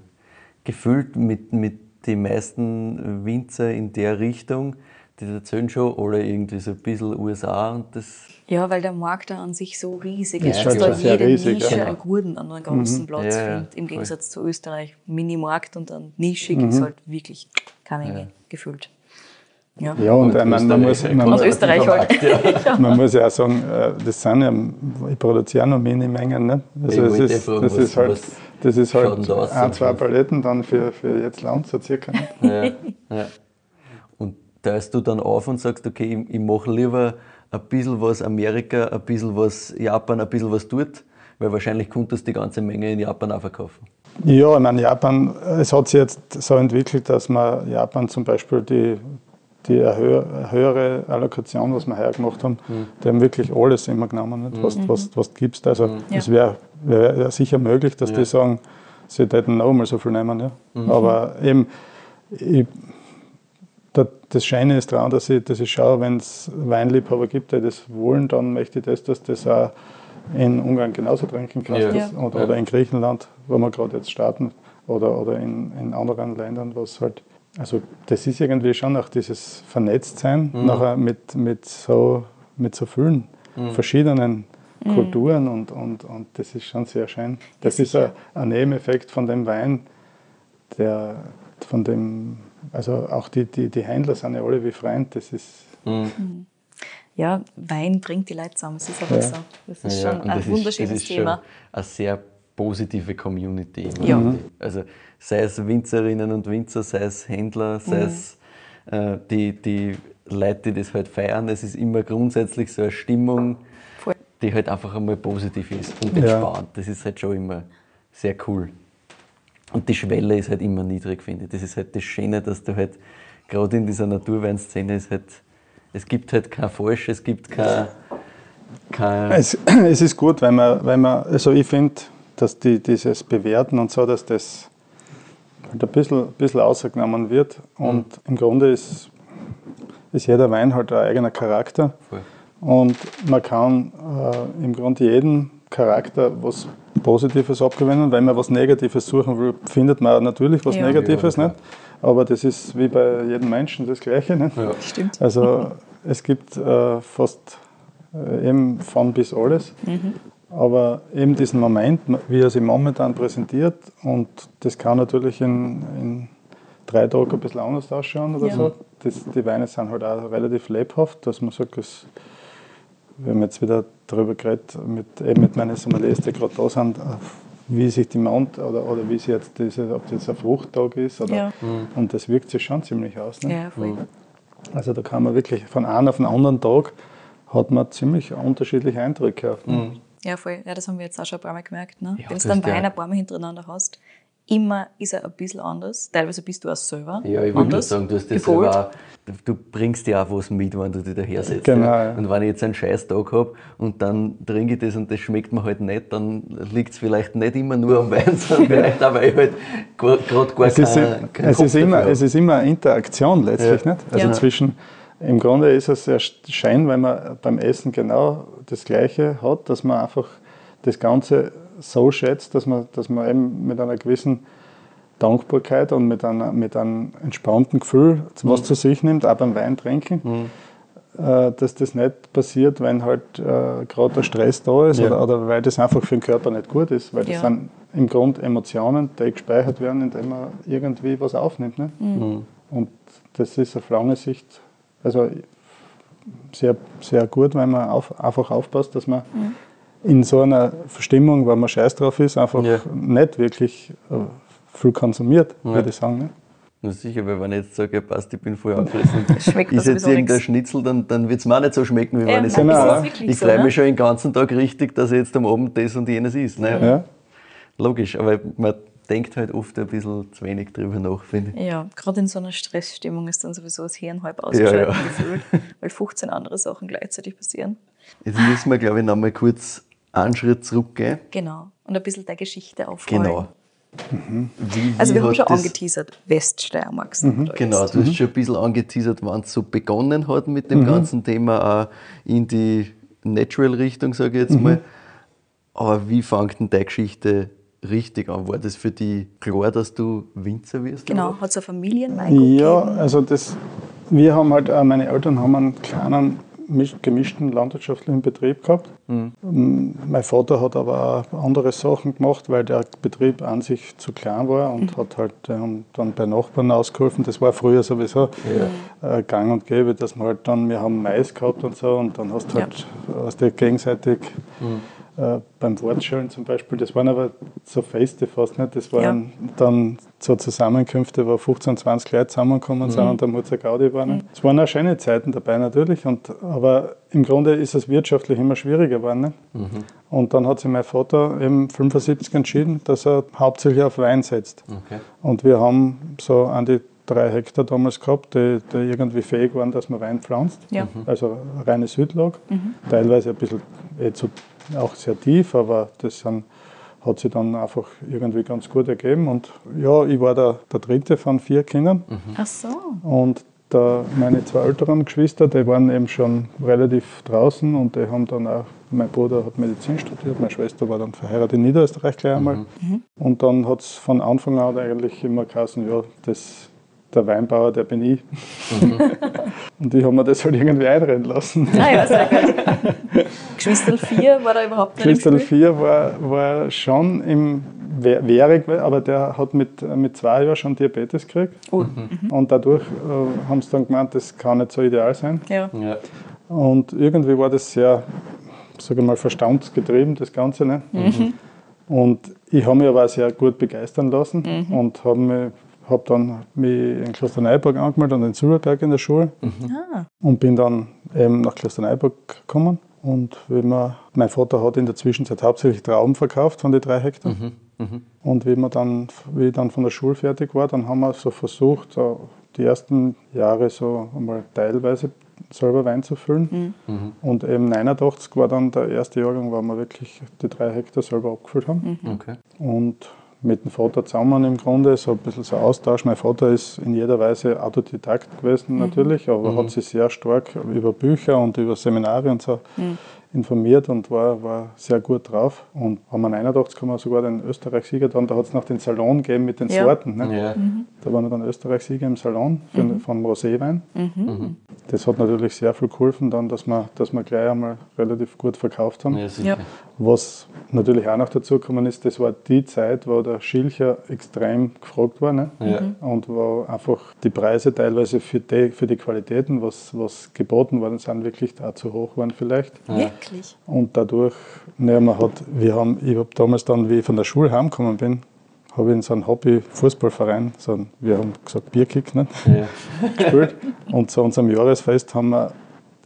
gefühlt mit, mit den meisten Winzer in der Richtung, die erzählen schon alle irgendwie so ein bisschen USA und das Ja, weil der Markt da an sich so riesig Ist ist, schon dass da jede riesig, Nische ja. einen guten an einem großen Platz Ja, ja, findet. Im voll. Gegensatz zu Österreich. Mini-Markt und dann nischig ist halt wirklich keine Menge gefühlt. Ja. Ja, und, Und äh, man, man, muss, man, muss, Österreich halt. [laughs] man muss ja auch sagen, äh, das sind ja, ich produziere noch Minimengen. Ne? Also wollte ist, fragen, das was- ist halt, das ist halt da aus ein, zwei? Paletten dann für, für jetzt Land so circa. Ne? Ja, ja. Und teilst du dann auf und sagst, okay, ich, ich mache lieber ein bisschen was Amerika, ein bisschen was Japan, ein bisschen was dort, weil wahrscheinlich konntest du die ganze Menge in Japan auch verkaufen. Ja, ich meine, Japan, es hat sich jetzt so entwickelt, dass man Japan zum Beispiel die, die höhere Allokation, was wir heuer gemacht haben, die haben wirklich alles immer genommen, nicht? was, was, was gibst. Also es wäre wär wär sicher möglich, dass die sagen, sie hätten noch mal so viel nehmen. Ja. Aber eben, ich, da- das Schöne ist daran, dass ich, dass ich schaue, wenn es Weinliebhaber gibt, die das wollen, dann möchte ich das, dass das auch in Ungarn genauso trinken kannst Ja. das, Ja. oder, oder in Griechenland, wo wir gerade jetzt starten, oder, oder in, in anderen Ländern, was halt. Also das ist irgendwie schon auch dieses Vernetztsein nachher mit, mit, so, mit so vielen verschiedenen Kulturen und, und, und das ist schon sehr schön. Das ist ein, ein Nebeneffekt von dem Wein, der von dem, also auch die, die, die Händler sind ja alle wie Freund, das ist Ja, Wein bringt die Leute zusammen, es ist einfach Ja. so. Das ist schon und ein das wunderschönes ist, das ist Thema. Schon eine sehr positive Community. immer. Ja. Also sei es Winzerinnen und Winzer, sei es Händler, sei Mhm. es äh, die, die Leute, die das halt feiern. Es ist immer grundsätzlich so eine Stimmung, Voll. die halt einfach einmal positiv ist und Ja. entspannt. Das ist halt schon immer sehr cool. Und die Schwelle ist halt immer niedrig, finde ich. Das ist halt das Schöne, dass du halt, gerade in dieser Naturweinszene ist halt, es gibt halt kein Falsch, es gibt kein, kein Es, [clears throat] es ist gut, wenn man, wenn man also ich finde, dass die, dieses Bewerten und so, dass das halt ein bisschen, bisschen ausgenommen wird. Und im Grunde ist, ist jeder Wein halt ein eigener Charakter. Voll. Und man kann äh, im Grunde jedem Charakter was Positives abgewinnen. Wenn man was Negatives suchen will, findet man natürlich was Ja. Negatives. Ja, nicht? Aber das ist wie bei jedem Menschen das Gleiche. Nicht? Ja. Stimmt. Also es gibt äh, fast äh, eben von bis alles. Aber eben diesen Moment, wie er sich momentan präsentiert, und das kann natürlich in, in drei Tagen ein bisschen anders ausschauen oder Ja. so. Das, die Weine sind halt auch relativ lebhaft, dass man sagt, das, wir haben jetzt wieder darüber geredet, mit, eben mit meinen Sommeliers, die gerade da sind, wie sich die Mount oder, oder wie sie jetzt diese, ob das jetzt ein Fruchttag ist. Oder, Ja. Und das wirkt sich schon ziemlich aus. Ne? Ja, voll. Also da kann man wirklich von einem auf den anderen Tag hat man ziemlich unterschiedliche Eindrücke. Auf, ne? Ja, voll. Ja, das haben wir jetzt auch schon ein paar Mal gemerkt. Ne? Ja, Wenn du dann ist ja- Wein ein paar Mal hintereinander hast, immer ist er ein bisschen anders. Teilweise bist du auch selber Ja, ich anders sagen, du hast das gepolt. selber auch, du bringst ja auch was mit, wenn du dich daher setzt. Genau, ja. Und wenn ich jetzt einen scheiß Tag habe und dann trinke ich das und das schmeckt mir halt nicht, dann liegt es vielleicht nicht immer nur am Wein, [laughs] sondern vielleicht auch, weil ich halt gerade gar Es ist, keinen keinen es, Kopf ist immer, dafür es ist immer eine Interaktion letztlich, Ja. nicht? Also Ja. zwischen, im Grunde ist es ja Schein, weil man beim Essen genau das Gleiche hat, dass man einfach das Ganze so schätzt, dass man, dass man eben mit einer gewissen Dankbarkeit und mit, einer, mit einem entspannten Gefühl was zu sich nimmt, auch beim Weintrinken. Äh, dass das nicht passiert, wenn halt äh, gerade der Stress da ist Ja. oder, oder weil das einfach für den Körper nicht gut ist. Weil das Ja. sind im Grunde Emotionen, die gespeichert werden, indem man irgendwie was aufnimmt. Ne? Und das ist auf lange Sicht also sehr, sehr gut, wenn man auf, einfach aufpasst, dass man in so einer Verstimmung, weil man scheiß drauf ist, einfach Ja. nicht wirklich äh, viel konsumiert, Ja. würde ich sagen. Ne? Na sicher, weil wenn ich jetzt sage, passt, ich bin voll angefressen, [laughs] Schmeckt ist jetzt irgendein. Schnitzel, dann, dann wird es mir auch nicht so schmecken, wie Ja, wenn ich nein, sage, ich so, freue ne? mich schon den ganzen Tag richtig, dass ich jetzt am Abend das und jenes isst. Ne? Ja. Logisch, aber man denkt halt oft ein bisschen zu wenig drüber nach, finde ich. Ja, gerade in so einer Stressstimmung ist dann sowieso das Hirn halb ausgeschaltet ja. gefühlt, [laughs] weil 15 andere Sachen gleichzeitig passieren. Jetzt müssen wir, glaube ich, noch mal kurz einen Schritt zurückgehen. Genau. Und ein bisschen der Geschichte aufrollen. Genau. Wie, Also wie wir haben schon angeteasert, Weststeiermark sind da Genau, jetzt. du hast schon ein bisschen angeteasert, wann es so begonnen hat mit dem ganzen Thema auch in die Natural-Richtung, sage ich jetzt mal. Aber wie fängt denn deine Geschichte richtig an? War das für dich klar, dass du Winzer wirst? Genau, hat es ein Familienweingut Ja, gegeben? also das, wir haben halt, äh, meine Eltern haben einen kleinen misch- gemischten landwirtschaftlichen Betrieb gehabt. Mm, Mein Vater hat aber auch andere Sachen gemacht, weil der Betrieb an sich zu klein war und hat halt ähm, dann bei Nachbarn ausgeholfen. Das war früher sowieso äh, gang und gäbe, dass man halt dann, wir haben Mais gehabt und so und dann hast du halt aus der gegenseitig äh, beim Wortschellen zum Beispiel, das waren aber so Feste fast nicht, das waren dann so Zusammenkünfte, wo 15, 20 Leute zusammengekommen sind und der Mutzer Gaudi war. nicht. Es waren auch schöne Zeiten dabei natürlich, und, aber im Grunde ist es wirtschaftlich immer schwieriger geworden. Nicht? Und dann hat sich mein Vater im 75 entschieden, dass er hauptsächlich auf Wein setzt. Okay. Und wir haben so an die drei Hektar damals gehabt, die, die irgendwie fähig waren, dass man Wein pflanzt. Ja. Also reine Südlage, teilweise ein bisschen eh zu, auch sehr tief, aber das sind, hat sich dann einfach irgendwie ganz gut ergeben. Und ja, ich war der, der dritte von vier Kindern. Ach so. Und da meine zwei älteren Geschwister, die waren eben schon relativ draußen und die haben dann auch, mein Bruder hat Medizin studiert, meine Schwester war dann verheiratet in Niederösterreich gleich einmal. Und dann hat es von Anfang an eigentlich immer geheißen, ja, das, der Weinbauer, der bin ich. [laughs] und ich habe mir das halt irgendwie einreden lassen. Ah ja, sehr gut. [laughs] Geschwister 4 war da überhaupt nicht Spiel? 4 war, war schon im währig, aber der hat mit, mit zwei Jahren schon Diabetes gekriegt. Oh. Und dadurch äh, haben sie dann gemeint, das kann nicht so ideal sein. Ja. Ja. Und irgendwie war das sehr, sage ich mal, verstandsgetrieben, das Ganze. Ne? Und ich habe mich aber auch sehr gut begeistern lassen und habe mich habe dann mich in Klosterneuburg angemeldet und in Silberberg in der Schule Ah, und bin dann eben nach Klosterneuburg gekommen. Und wie man, mein Vater hat in der Zwischenzeit hauptsächlich Trauben verkauft von den drei Hektar. Und wie, man dann, wie ich dann von der Schule fertig war, dann haben wir so versucht, so die ersten Jahre so einmal teilweise selber Wein zu füllen. Und eben 89 war dann der erste Jahrgang, wo wir wirklich die drei Hektar selber abgefüllt haben. Okay. Und mit dem Vater zusammen im Grunde, so ein bisschen so Austausch. Mein Vater ist in jeder Weise Autodidakt gewesen natürlich, aber hat sich sehr stark über Bücher und über Seminare und so informiert und war, war sehr gut drauf. Und haben wir 89 haben wir sogar den Österreich-Sieger dann, da hat es noch den Salon gegeben mit den Ja. Sorten. Ne? Ja. Da waren wir dann Österreich-Sieger im Salon für, vom Roséwein. Das hat natürlich sehr viel geholfen, dann, dass wir, dass wir gleich einmal relativ gut verkauft haben. Ja. Was natürlich auch noch dazu gekommen ist, das war die Zeit, wo der Schilcher extrem gefragt war. Ne? Ja. Und wo einfach die Preise teilweise für die, für die Qualitäten, was, was geboten worden sind, wirklich auch zu hoch waren vielleicht. Wirklich? Und dadurch, ne, man hat, wir haben, ich habe damals dann, wie ich von der Schule heimgekommen bin, habe ich in so einem Hobby-Fußballverein, so ein, wir haben gesagt Bierkick, ne? Ja. gespielt. Und zu unserem Jahresfest haben wir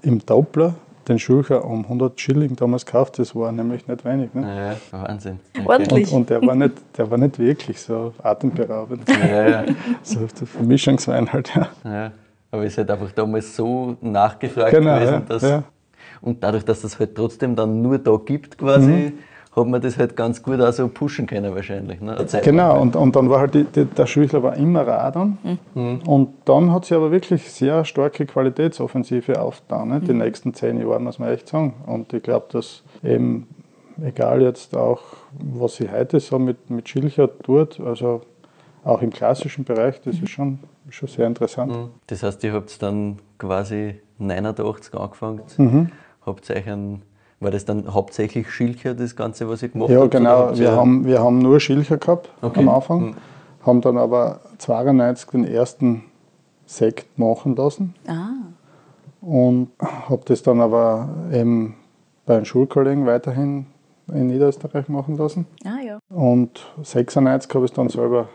im Doppler den Schulcher um 100 Schilling damals gekauft, das war nämlich nicht wenig. Ne? Ja, ja, Wahnsinn. Okay. Ordentlich. Und, und der, war nicht, der war nicht wirklich so atemberaubend. Ja, ja, So der Vermischungswein halt, ja. ja. Aber es ist halt einfach damals so nachgefragt Genau, gewesen, ja, dass. Und dadurch, dass das halt trotzdem dann nur da gibt, quasi, Mhm. hat man das halt ganz gut auch so pushen können, wahrscheinlich. Ne? Genau, und, und dann war halt die, die, der Schüchler war immer Radon. Und dann hat sie aber wirklich sehr starke Qualitätsoffensive aufgetan. Ne? Die nächsten zehn Jahre, muss man echt sagen. Und ich glaube, dass eben, egal jetzt auch, was sie heute so mit, mit Schilcher tut, also auch im klassischen Bereich, das ist schon, schon sehr interessant. Das heißt, ihr habt dann quasi 89 angefangen. Mhm. Ein, war das dann hauptsächlich Schilcher, das Ganze, was ihr gemacht Ja, habt? oder genau. habt Wir haben, wir haben nur Schilcher gehabt Okay. am Anfang, Mhm. haben dann aber 92 den ersten Sekt machen lassen. Ah, und habe das dann aber eben bei einem Schulkollegen weiterhin in Niederösterreich machen lassen. ah ja. Und 96 habe ich es dann selber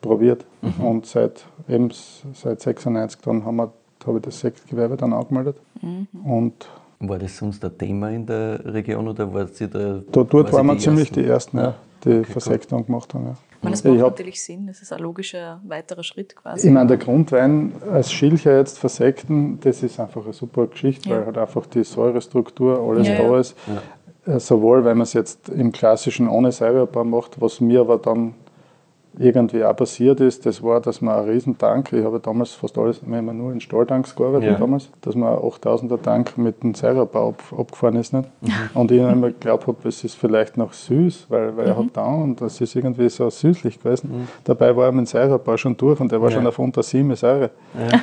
probiert. Und seit eben seit 96 dann haben wir, habe ich das Sektgewerbe dann angemeldet. Und War das sonst ein Thema in der Region oder war sie da? da, dort waren wir ziemlich ersten? die Ersten, ja, die Okay, Versektung gemacht haben. Ja. Ich meine, das macht hab- natürlich Sinn, das ist ein logischer weiterer Schritt quasi. Ich meine, der Grundwein als Schilcher jetzt versekten, das ist einfach eine super Geschichte, Ja. weil halt einfach die Säurestruktur, alles Ja, da ja. ist. Äh, Sowohl, wenn man es jetzt im klassischen ohne Säureabbau macht, was mir aber dann irgendwie auch passiert ist, das war, dass man einen riesen Tank, ich habe damals fast alles, wir haben nur in Stahltanks gearbeitet Ja. damals, dass man einen 8000er Tank mit dem Säureabbau ab, abgefahren ist. Nicht? Mhm. Und ich immer geglaubt habe, es ist vielleicht noch süß, weil, weil er hat da und das ist irgendwie so süßlich gewesen. Dabei war er mit dem Säureabbau schon durch und der war Mhm. Ja. schon auf unter 7 Säure. Ja.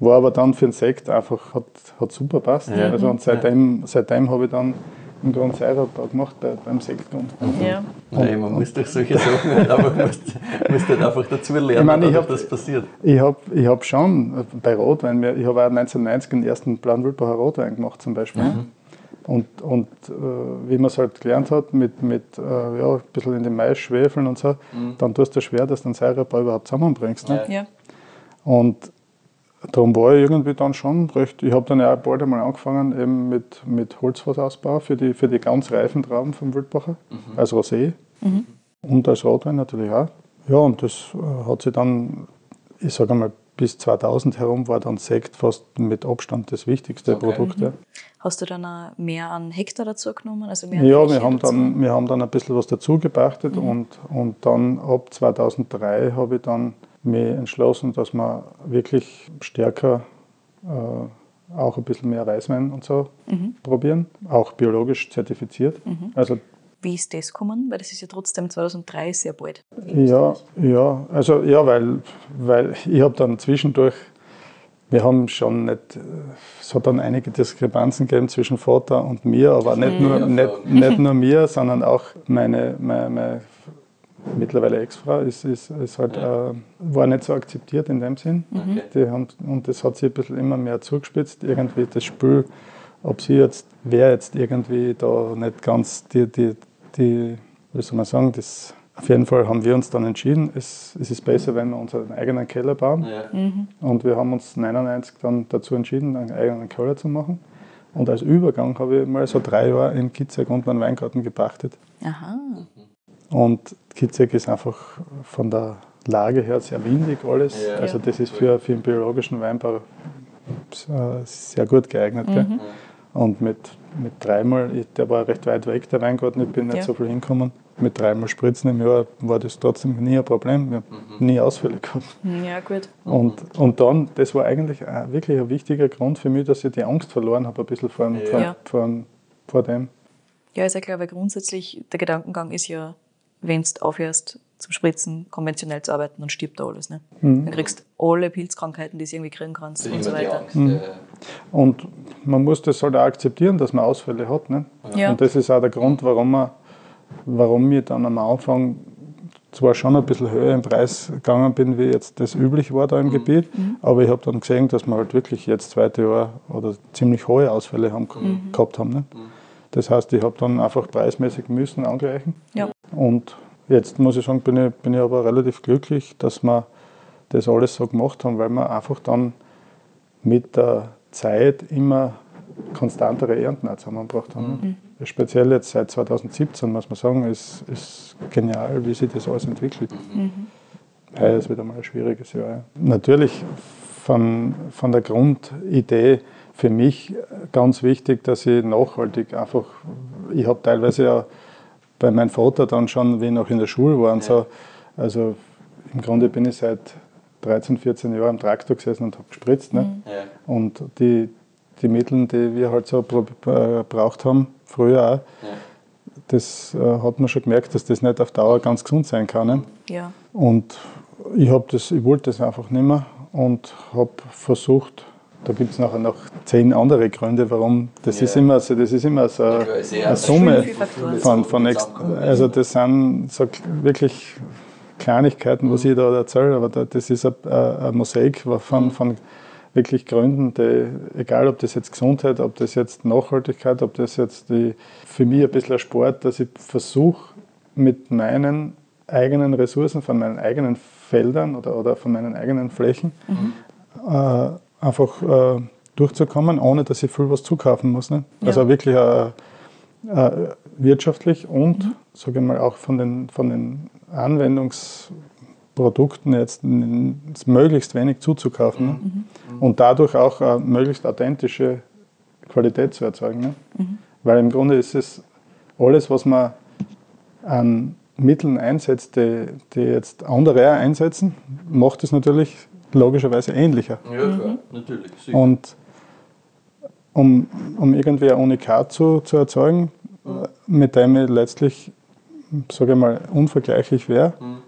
War aber dann für den Sekt einfach, hat, hat super passt. Also und seitdem, seitdem habe ich dann im Grunde Säureabbau gemacht bei, beim Sektgrund. Ja. Nein, man muss durch solche Sachen halt einfach, musst, musst halt einfach dazu lernen, Ich meine, ich dadurch, hab- das passiert. Ich habe ich hab schon äh, bei Rotwein, mir- ich habe auch 1990 den ersten Planwildbacher Rotwein gemacht zum Beispiel. Und, und äh, wie man es halt gelernt hat, mit, mit äh, ja, ein bisschen in den Mais schwefeln und so, dann tust du schwer, dass du den Säurebau überhaupt zusammenbringst. Ne? Ja. Und darum war ich irgendwie dann schon recht. Ich habe dann ja auch bald einmal angefangen eben mit, mit Holzfassausbau für die, für die ganz reifen Trauben vom Wildbacher, als Rosé und als Rotwein natürlich auch. Ja, und das äh, hat sich dann, ich sage mal, bis 2000 herum war dann Sekt fast mit Abstand das wichtigste Okay. Produkt. Ja, Hast du dann auch mehr an Hektar dazu genommen? Also mehr ja wir, haben dazu? dann, wir haben dann ein bisschen was dazu gepachtet und, und dann ab 2003 habe ich dann mich entschlossen, dass wir wirklich stärker äh, auch ein bisschen mehr Weißwein und so probieren, auch biologisch zertifiziert. Also Wie ist das gekommen? Weil das ist ja trotzdem 2003 sehr bald. Ja, ja, also ja, weil, weil ich habe dann zwischendurch, wir haben schon nicht, es hat dann einige Diskrepanzen gegeben zwischen Vater und mir, aber nicht, nur, Ja, nicht, nicht nur mir, sondern auch meine, meine, meine mittlerweile Ex-Frau ist, ist, ist halt, äh, war nicht so akzeptiert in dem Sinn. Okay. Die haben, und das hat sich ein bisschen immer mehr zugespitzt, irgendwie das Spiel, ob sie jetzt, wer jetzt irgendwie da nicht ganz die, die, die wie soll man sagen, das, auf jeden Fall haben wir uns dann entschieden, es, es ist besser, wenn wir unseren eigenen Keller bauen. Ja. Und wir haben uns 99 dann dazu entschieden, einen eigenen Keller zu machen. Und als Übergang habe ich mal so drei Jahre in Kitzek und meinen Weingarten gepachtet. Aha. Und Kitzek ist einfach von der Lage her sehr windig alles. Ja. Also das ist für, für den biologischen Weinbau äh, sehr gut geeignet. Gell? Und mit, mit dreimal, ich- der war recht weit weg, der Weingarten, ich bin nicht Ja. so viel hingekommen. Mit dreimal Spritzen im Jahr war das trotzdem nie ein Problem. Wir haben nie Ausfälle gehabt. Ja, gut. Und, und dann, das war eigentlich auch wirklich ein wichtiger Grund für mich, dass ich die Angst verloren habe, ein bisschen vor, Ja. vor, vor, vor dem. Ja, ist ja klar, weil grundsätzlich der Gedankengang ist ja, wenn du aufhörst zum Spritzen, konventionell zu arbeiten, dann stirbt da alles. Ne? Mhm. Dann kriegst du alle Pilzkrankheiten, die du irgendwie kriegen kannst und so weiter. Und man muss das halt auch akzeptieren, dass man Ausfälle hat. Ne? Ja. Und das ist auch der Grund, warum, man, warum ich dann am Anfang zwar schon ein bisschen höher im Preis gegangen bin, wie jetzt das üblich war da im Gebiet, aber ich habe dann gesehen, dass wir halt wirklich jetzt zweite Jahr oder ziemlich hohe Ausfälle haben, gehabt haben. Ne? Das heißt, ich habe dann einfach preismäßig müssen angleichen. Ja. Und jetzt muss ich sagen, bin ich, bin ich aber relativ glücklich, dass wir das alles so gemacht haben, weil wir einfach dann mit der Zeit immer konstantere Ernten auch zusammengebracht haben. Mhm. Speziell jetzt seit 2017, muss man sagen, ist, ist genial, wie sich das alles entwickelt. Mhm. Heuer ist wieder mal ein schwieriges Jahr. Natürlich von, von der Grundidee für mich ganz wichtig, dass ich nachhaltig einfach, ich habe teilweise ja bei meinem Vater dann schon, wie ich noch in der Schule war und ja. so, also im Grunde bin ich seit 13, 14 Jahren am Traktor gesessen und habe gespritzt. Ne? Mhm. Ja. Und die, die Mittel, die wir halt so äh, braucht haben, früher auch, ja. das äh, hat man schon gemerkt, dass das nicht auf Dauer ganz gesund sein kann. Ne? Ja. Und ich, das, ich wollte das einfach nicht mehr und habe versucht, da gibt es nachher noch zehn andere Gründe, warum. Das ja. ist immer so, das ist immer so eine, eine Summe von, von also das sind so wirklich Kleinigkeiten, was ich da erzähle, aber das ist ein, ein Mosaik von, von wirklich Gründen, die, egal ob das jetzt Gesundheit, ob das jetzt Nachhaltigkeit, ob das jetzt die, für mich ein bisschen ein Sport, dass ich versuche mit meinen eigenen Ressourcen, von meinen eigenen Feldern oder, oder von meinen eigenen Flächen mhm. äh, einfach äh, durchzukommen, ohne dass ich viel was zukaufen muss. Ne? Ja. Also wirklich äh, äh wirtschaftlich und, mhm. sage ich mal, auch von den, von den Anwendungsprodukten jetzt möglichst wenig zuzukaufen ne? mhm. und dadurch auch äh, möglichst authentische Qualität zu erzeugen. Ne? Mhm. Weil im Grunde ist es alles, was man an Mitteln einsetzt, die, die jetzt andere einsetzen, macht es natürlich logischerweise ähnlicher. Ja, klar, mhm. natürlich. Sicher. Und um, um irgendwie ein Unikat zu, zu erzeugen, mhm. mit dem ich letztlich sage ich mal, unvergleichlich wäre, mhm.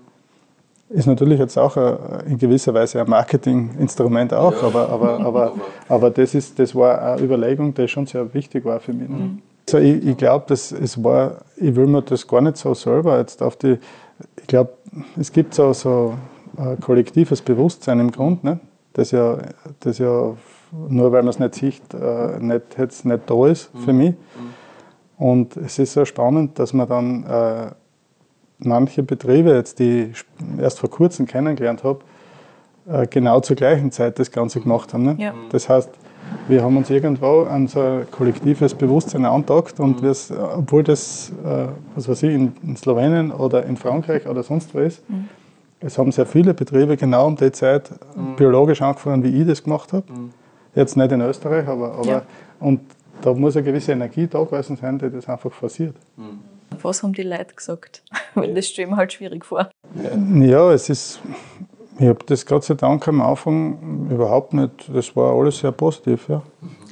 ist natürlich jetzt auch ein, in gewisser Weise ein Marketinginstrument auch, ja. aber, [laughs] aber, aber, aber das, ist, das war eine Überlegung, die schon sehr wichtig war für mich. Ne? Mhm. Also ich, ich glaube, es war, ich will mir das gar nicht so selber jetzt auf die, ich glaube, es gibt so, so ein kollektives Bewusstsein im Grund, ne? das, ja, das ja nur weil man es nicht sieht, äh, nicht, jetzt nicht da ist für mhm. mich. Mhm. Und es ist so spannend, dass man dann äh, manche Betriebe, jetzt, die ich erst vor kurzem kennengelernt habe, äh, genau zur gleichen Zeit das Ganze gemacht haben. Ne? Ja. Das heißt, wir haben uns irgendwo an so ein kollektives Bewusstsein antagt und mhm. obwohl das, äh, was weiß ich, in, in, Slowenien oder in Frankreich oder sonst wo ist, mhm. Es haben sehr viele Betriebe genau um die Zeit mhm. biologisch angefangen, wie ich das gemacht habe. Mhm. Jetzt nicht in Österreich, aber, aber ja. und da muss eine gewisse Energie da gewesen sein, die das einfach forciert. Mhm. Was haben die Leute gesagt? [laughs] Weil das stelle mir halt schwierig vor. Ja, es ist, ich habe das Gott sei Dank am Anfang überhaupt nicht, das war alles sehr positiv. Ja.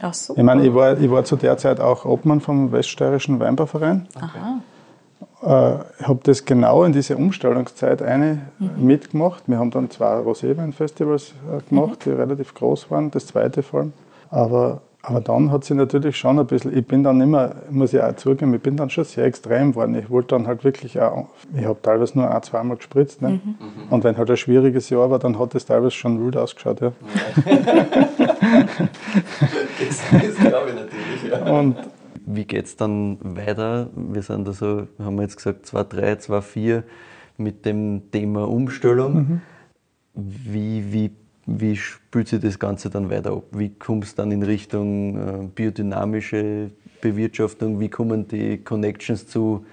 Ach so. Ich meine, ich war, ich war zu der Zeit auch Obmann vom Weststeirischen Weinbauverein. Aha. Äh, ich habe das genau in diese Umstellungszeit eine mhm. mitgemacht. Wir haben dann zwei Roséwein-Festivals äh, gemacht, mhm. die relativ groß waren, das zweite vor allem. Aber aber dann hat sie natürlich schon ein bisschen, ich bin dann immer, muss ich auch zugeben, ich bin dann schon sehr extrem geworden. Ich wollte dann halt wirklich auch, ich habe teilweise nur ein, zweimal gespritzt. Ne? Mhm. Und wenn halt ein schwieriges Jahr war, dann hat es teilweise schon wild ausgeschaut. Ja. [laughs] das, das glaube ich natürlich, ja. Und wie geht es dann weiter? Wir sind da so, haben wir jetzt gesagt, 2-3, 2-4 mit dem Thema Umstellung. Mhm. Wie, wie wie spült sich das Ganze dann weiter ab? Wie kommst du dann in Richtung äh, biodynamische Bewirtschaftung? Wie kommen die Connections zu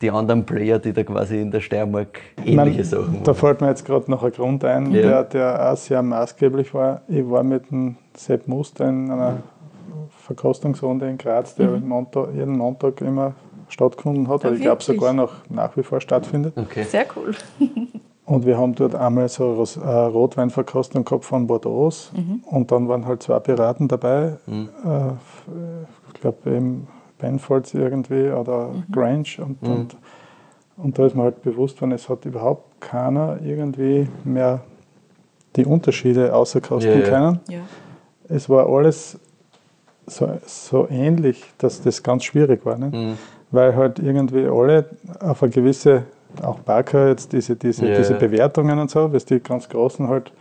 den anderen Player, die da quasi in der Steiermark ähnliche Sachen machen? Da fällt mir jetzt gerade noch ein Grund ein, ja. der, der auch sehr maßgeblich war. Ich war mit dem Sepp Muster in einer Verkostungsrunde in Graz, der mhm. Montag, jeden Montag immer stattgefunden hat. Ja, ich glaube sogar noch nach wie vor stattfindet. Okay. Sehr cool. [laughs] Und wir haben dort einmal so eine Rotweinverkostung gehabt von Bordeaux mhm. und dann waren halt zwei Piraten dabei. Mhm. Äh, ich glaube eben Penfolds irgendwie oder mhm. Grange und, mhm. und, und da ist mir halt bewusst worden, es hat überhaupt keiner irgendwie mehr die Unterschiede außerkosten ja, können. Ja. Es war alles so, so ähnlich, dass das ganz schwierig war. Ne? Mhm. Weil halt irgendwie alle auf eine gewisse auch Barker jetzt diese, diese, yeah. diese Bewertungen und so, was die ganz Großen halt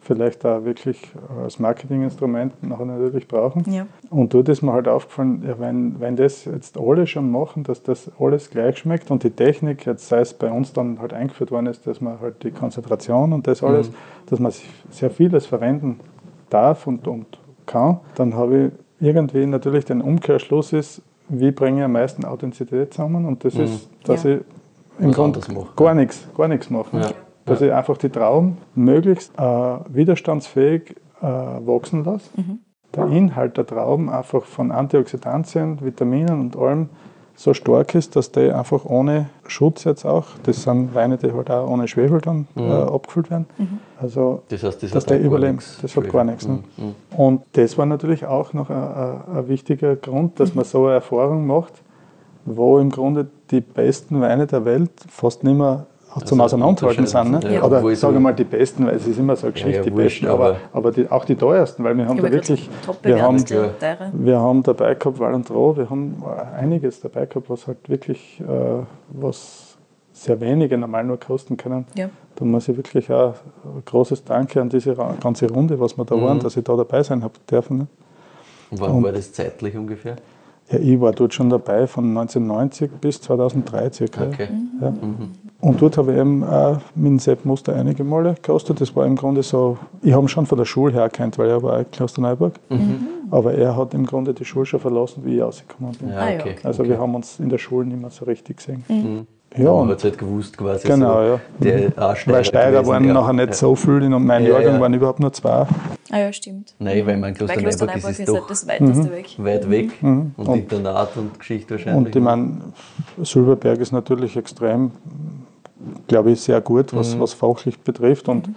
vielleicht da wirklich als Marketinginstrument nachher natürlich brauchen. Ja. Und dort ist mir halt aufgefallen, ja, wenn, wenn das jetzt alle schon machen, dass das alles gleich schmeckt und die Technik, jetzt sei es bei uns dann halt eingeführt worden ist, dass man halt die Konzentration und das alles, mhm. dass man sehr vieles verwenden darf und, und kann, dann habe ich irgendwie natürlich der Umkehrschluss ist, wie bringe ich am meisten Authentizität zusammen und das ist, dass Ja. ich im Was Grunde gar nichts, gar nichts mache. Ja. Dass ich einfach die Trauben möglichst äh, widerstandsfähig äh, wachsen lasse. Der Inhalt der Trauben einfach von Antioxidantien, Vitaminen und allem so stark ist, dass die einfach ohne Schutz jetzt auch, das sind Weine, die halt auch ohne Schwefel dann äh, abgefüllt werden. Also Das heißt, das dass gar überlebt. nichts Das hat Schwefel. gar nichts. Ne? Mhm. Und das war natürlich auch noch ein, ein, ein wichtiger Grund, dass man so eine Erfahrung macht, wo im Grunde die besten Weine der Welt fast nicht mehr zum Also Auseinanderhalten sind. Ne? ja. Oder Obwohl ich sage mal die besten, weil es ist immer so eine Geschichte, ja, die wurscht, besten, aber, aber- die, auch die teuersten, weil wir haben da wirklich, wir haben, Ja. wir haben dabei gehabt Valentrau, wir haben einiges dabei gehabt, was halt wirklich, äh, was sehr wenige normal nur kosten können. Ja. Da muss ich wirklich auch ein großes Danke an diese ganze Runde, was wir da Mhm. waren, dass ich da dabei sein habe dürfen. Ne? Und wann war das zeitlich ungefähr? Ja, ich war dort schon dabei von 1990 bis 2003 circa. Okay. Ja. Und dort habe ich eben auch mit dem Sepp Muster einige Male gekostet. Das war im Grunde so, ich habe ihn schon von der Schule her erkannt, weil er war auch in Klosterneuburg. Aber er hat im Grunde die Schule schon verlassen, wie ich rausgekommen bin. Ja, Ah, ja, okay. okay. Also okay. wir haben uns in der Schule nicht mehr so richtig gesehen. Mhm. Ja, man und hat es halt gewusst quasi. Genau, so, ja. Der auch Steirer weil Steirer gewesen, waren ja. nachher nicht ja. so viel, in meinem Ja, Jahrgang ja. waren überhaupt nur zwei. Ah ja, stimmt. Nein, weil mein Klosterneuburg ist, ist ist halt doch das weiteste weg. weit weg. Und, Und- Internat und Geschichte wahrscheinlich. Und ich meine, Silberberg ist natürlich extrem, glaube ich, sehr gut, was, Mhm. was fachlich betrifft. Und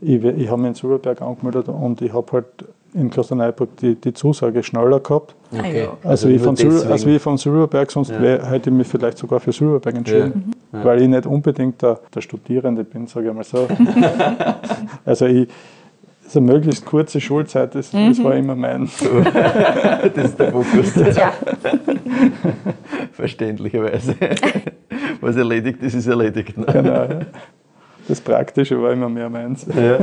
ich, we- ich habe mich in Silberberg angemeldet und ich habe halt in Klosterneuburg die, die Zusage schneller gehabt. Ah okay. ja. Also, wie, nur von Sil deswegen. als wie von Silberberg, sonst Ja. wär, hätte ich mich vielleicht sogar für Silberberg entschieden. Weil ich nicht unbedingt der, der Studierende bin, sage ich mal so. [laughs] also ich, so möglichst kurze Schulzeit, das, das war immer mein. [laughs] das ist der Fokus. Ja, [laughs] Verständlicherweise. Was erledigt ist, ist erledigt. Ne? Genau, ja. Das Praktische war immer mehr meins. Ja.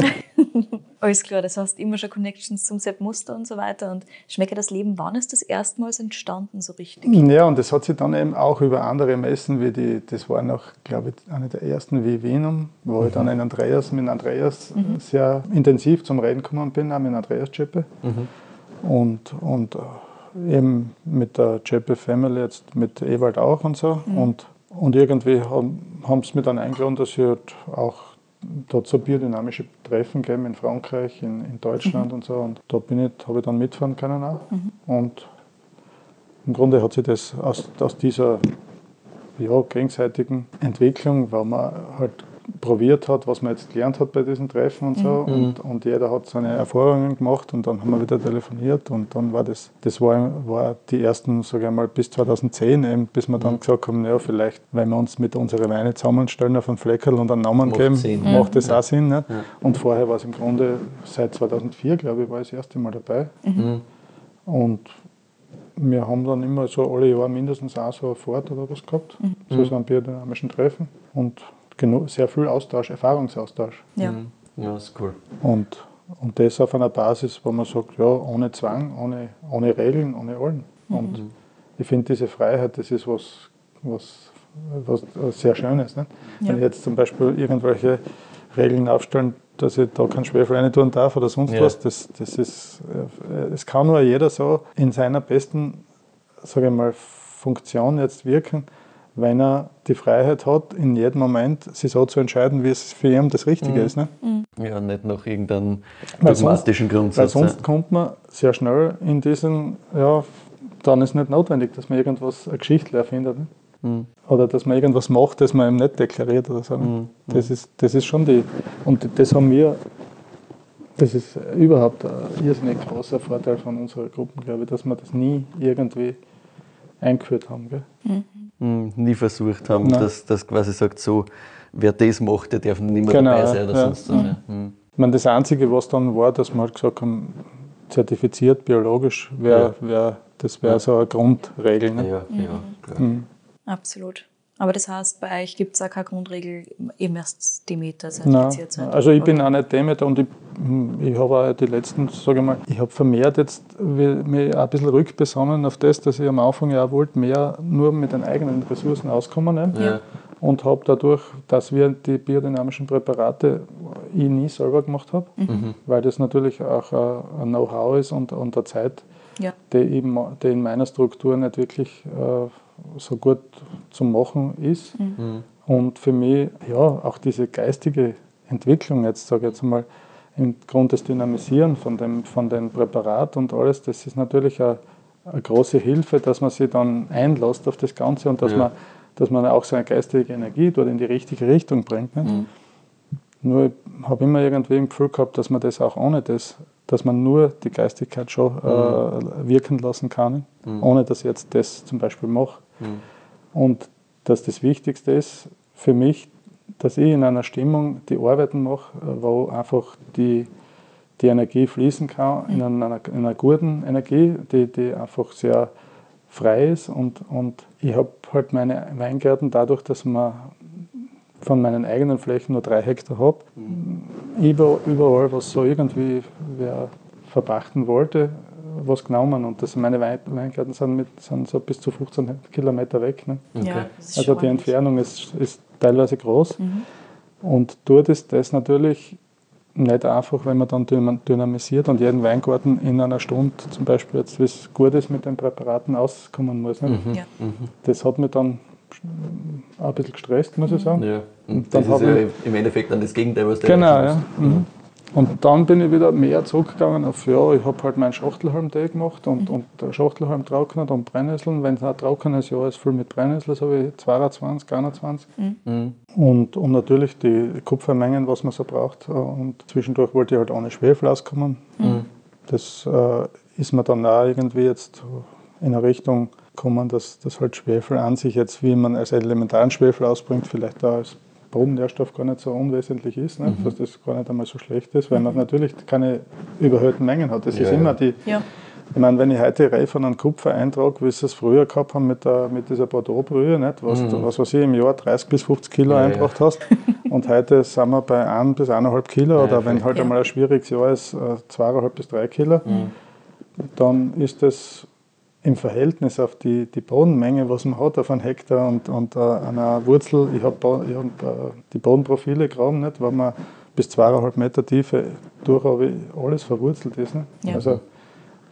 Alles klar. Das heißt, immer schon Connections zum Sepp Muster und so weiter. Und Schmecke das Leben, wann ist das erstmals entstanden so richtig? Ja, und das hat sich dann eben auch über andere Messen, wie die, das war noch, glaube ich, eine der ersten wie Wienum, wo ich dann in Andreas, mit Andreas sehr intensiv zum Reden gekommen bin, auch mit Andreas Czeppe. Und, und äh, eben mit der Czeppe Family, jetzt mit Ewald auch und so. Und, und irgendwie haben, haben sie mich dann eingeladen, dass ich halt auch dort so biodynamische Treffen geben in Frankreich, in, in Deutschland und so. Und da bin ich, habe ich dann mitfahren können auch. Und im Grunde hat sich das aus, aus dieser ja, gegenseitigen Entwicklung, weil man halt probiert hat, was man jetzt gelernt hat bei diesen Treffen und so. Und, und jeder hat seine Erfahrungen gemacht und dann haben wir wieder telefoniert und dann war das, das war, war die ersten, sage ich mal, bis 2010 eben, bis wir dann gesagt haben, ja, vielleicht, wenn wir uns mit unseren Weine zusammenstellen auf einen Fleckerl und einen Namen Macht geben, Sinn. macht das auch Sinn. Ne? Und vorher war es im Grunde, seit 2004, glaube ich, war ich das erste Mal dabei. Und wir haben dann immer so alle Jahre mindestens auch so eine Fahrt oder was gehabt, so so einen biodynamischen Treffen und sehr viel Austausch, Erfahrungsaustausch. Ja. ja, ist cool. Und, und das auf einer Basis, wo man sagt, ja, ohne Zwang, ohne, ohne Regeln, ohne allen. Und ich finde diese Freiheit, das ist was, was, was sehr Schönes. Ne? Ja. Wenn ich jetzt zum Beispiel irgendwelche Regeln aufstellen, dass ich da kein Schwefel rein tun darf oder sonst Ja. was, das, das ist, äh, es kann nur jeder so in seiner besten, sage ich mal, Funktion jetzt wirken, wenn er die Freiheit hat, in jedem Moment sich so zu entscheiden, wie es für ihn das Richtige ist. Ne? Ja, nicht nach irgendeinem Weil dogmatischen Weil Grundsatz. sonst kommt man sehr schnell in diesen, ja, dann ist nicht notwendig, dass man irgendwas, eine Geschichte erfindet. Ne? Mhm. Oder dass man irgendwas macht, das man eben nicht deklariert oder so. ne? Das, ist, das ist schon die, und das haben wir, das ist überhaupt ein irrsinnig großer Vorteil von unserer Gruppe, glaube ich, dass wir das nie irgendwie eingeführt haben. Gell? Mhm, nie versucht haben, Nein. dass das quasi sagt, so, wer das macht, der darf nicht mehr Genau, dabei sein oder ja. sonst was. Ja. Mhm. Ich meine, das Einzige, was dann war, dass wir halt gesagt haben, zertifiziert biologisch, wär, Ja. wär, das wäre so eine Grundregel. Ne? Ja, ja, klar. Absolut. Aber das heißt, bei euch gibt es auch keine Grundregel, ihr müsst Demeter zertifiziert sein. also ich bin auch nicht Demeter und ich, ich habe auch die letzten, sage ich mal, ich habe vermehrt jetzt wie- mich ein bisschen rückbesonnen auf das, dass ich am Anfang ja auch wollte, mehr nur mit den eigenen Ressourcen auskommen. Ne? Ja. Und habe dadurch, dass wir die biodynamischen Präparate ich nie selber gemacht habe, weil das natürlich auch ein ein Know-how ist und, und eine Zeit Ja. die, eben, die in meiner Struktur nicht wirklich äh, so gut zu machen ist. Und für mich, ja, auch diese geistige Entwicklung, jetzt sage ich jetzt mal, im Grund des Dynamisieren von dem, von dem Präparat und alles, das ist natürlich eine, eine große Hilfe, dass man sich dann einlässt auf das Ganze und dass, Ja. man, dass man auch seine geistige Energie dort in die richtige Richtung bringt. Nicht? Nur ich habe immer irgendwie im Gefühl gehabt, dass man das auch ohne das, dass man nur die Geistigkeit schon äh, wirken lassen kann, ohne dass ich jetzt das zum Beispiel mache. Und dass das Wichtigste ist für mich, dass ich in einer Stimmung die Arbeiten mache, äh, wo einfach die, die Energie fließen kann, in einer, in einer guten Energie, die, die einfach sehr frei ist. Und, und ich habe halt meine Weingärten dadurch, dass man von meinen eigenen Flächen nur drei Hektar habe, über, überall, was so irgendwie wer verpachten wollte, was genommen. Und das meine Wein- Weingärten sind, mit, sind so bis zu 15 Kilometer weg. Ne? Ja, das ist Also die. Entfernung ist, ist teilweise groß. Mhm. Und dort ist das natürlich nicht einfach, wenn man dann dynam- dynamisiert und jeden Weingarten in einer Stunde zum Beispiel jetzt, wie es gut ist, mit den Präparaten auskommen muss. Nicht? Ja. Das hat mich dann auch ein bisschen gestresst, muss ich sagen. Ja. Und dann das ist ja im Endeffekt dann das Gegenteil, was du Genau, ja. Mhm. Und dann bin ich wieder mehr zurückgegangen auf, ja, ich habe halt meinen Schachtelhalm-Tee gemacht und, und der Schachtelhalm trocknet und Brennnesseln. Wenn es ein trockenes Jahr ist, viel mit Brennnesseln, so wie 22, 21. Und, und natürlich die Kupfermengen, was man so braucht. Und zwischendurch wollte ich halt ohne Schwefel auskommen. Das äh, ist mir dann auch irgendwie jetzt in eine Richtung gekommen, dass, dass halt Schwefel an sich jetzt, wie man als elementaren Schwefel ausbringt, vielleicht auch als Bodennährstoff gar nicht so unwesentlich ist, ne? dass das gar nicht einmal so schlecht ist, weil man natürlich keine überhöhten Mengen hat. Das Ja, ist ja. immer die, Ja. ich meine, wenn ich heute von einem Kupfer eintrage, wie sie es früher gehabt haben mit, der, mit dieser Bordeaux-Brühe, nicht? Was, du, was weiß ich, im Jahr 30 bis 50 Kilo Mhm. Ja, ja. eingebracht hast. [laughs] Und heute sind wir bei 1 bis 1,5 Kilo oder wenn halt Ja. einmal ein schwieriges Jahr ist, äh, 2,5 bis 3 Kilo. Mhm. Dann ist das im Verhältnis auf die, die Bodenmenge, was man hat auf einen Hektar und, und äh, einer Wurzel, ich habe ich hab, äh, die Bodenprofile graben, nicht, wo man bis zweieinhalb Meter Tiefe durch alles verwurzelt ist. Nicht? Ja. Also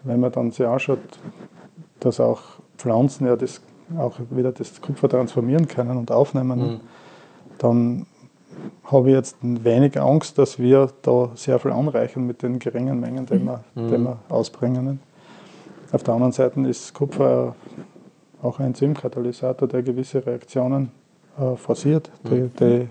wenn man dann sich anschaut, dass auch Pflanzen ja das auch wieder das Kupfer transformieren können und aufnehmen, Mhm. dann habe ich jetzt wenig Angst, dass wir da sehr viel anreichen mit den geringen Mengen, die, wir, die wir ausbringen. Auf der anderen Seite ist Kupfer auch ein Enzymkatalysator, der gewisse Reaktionen äh, forciert, die, die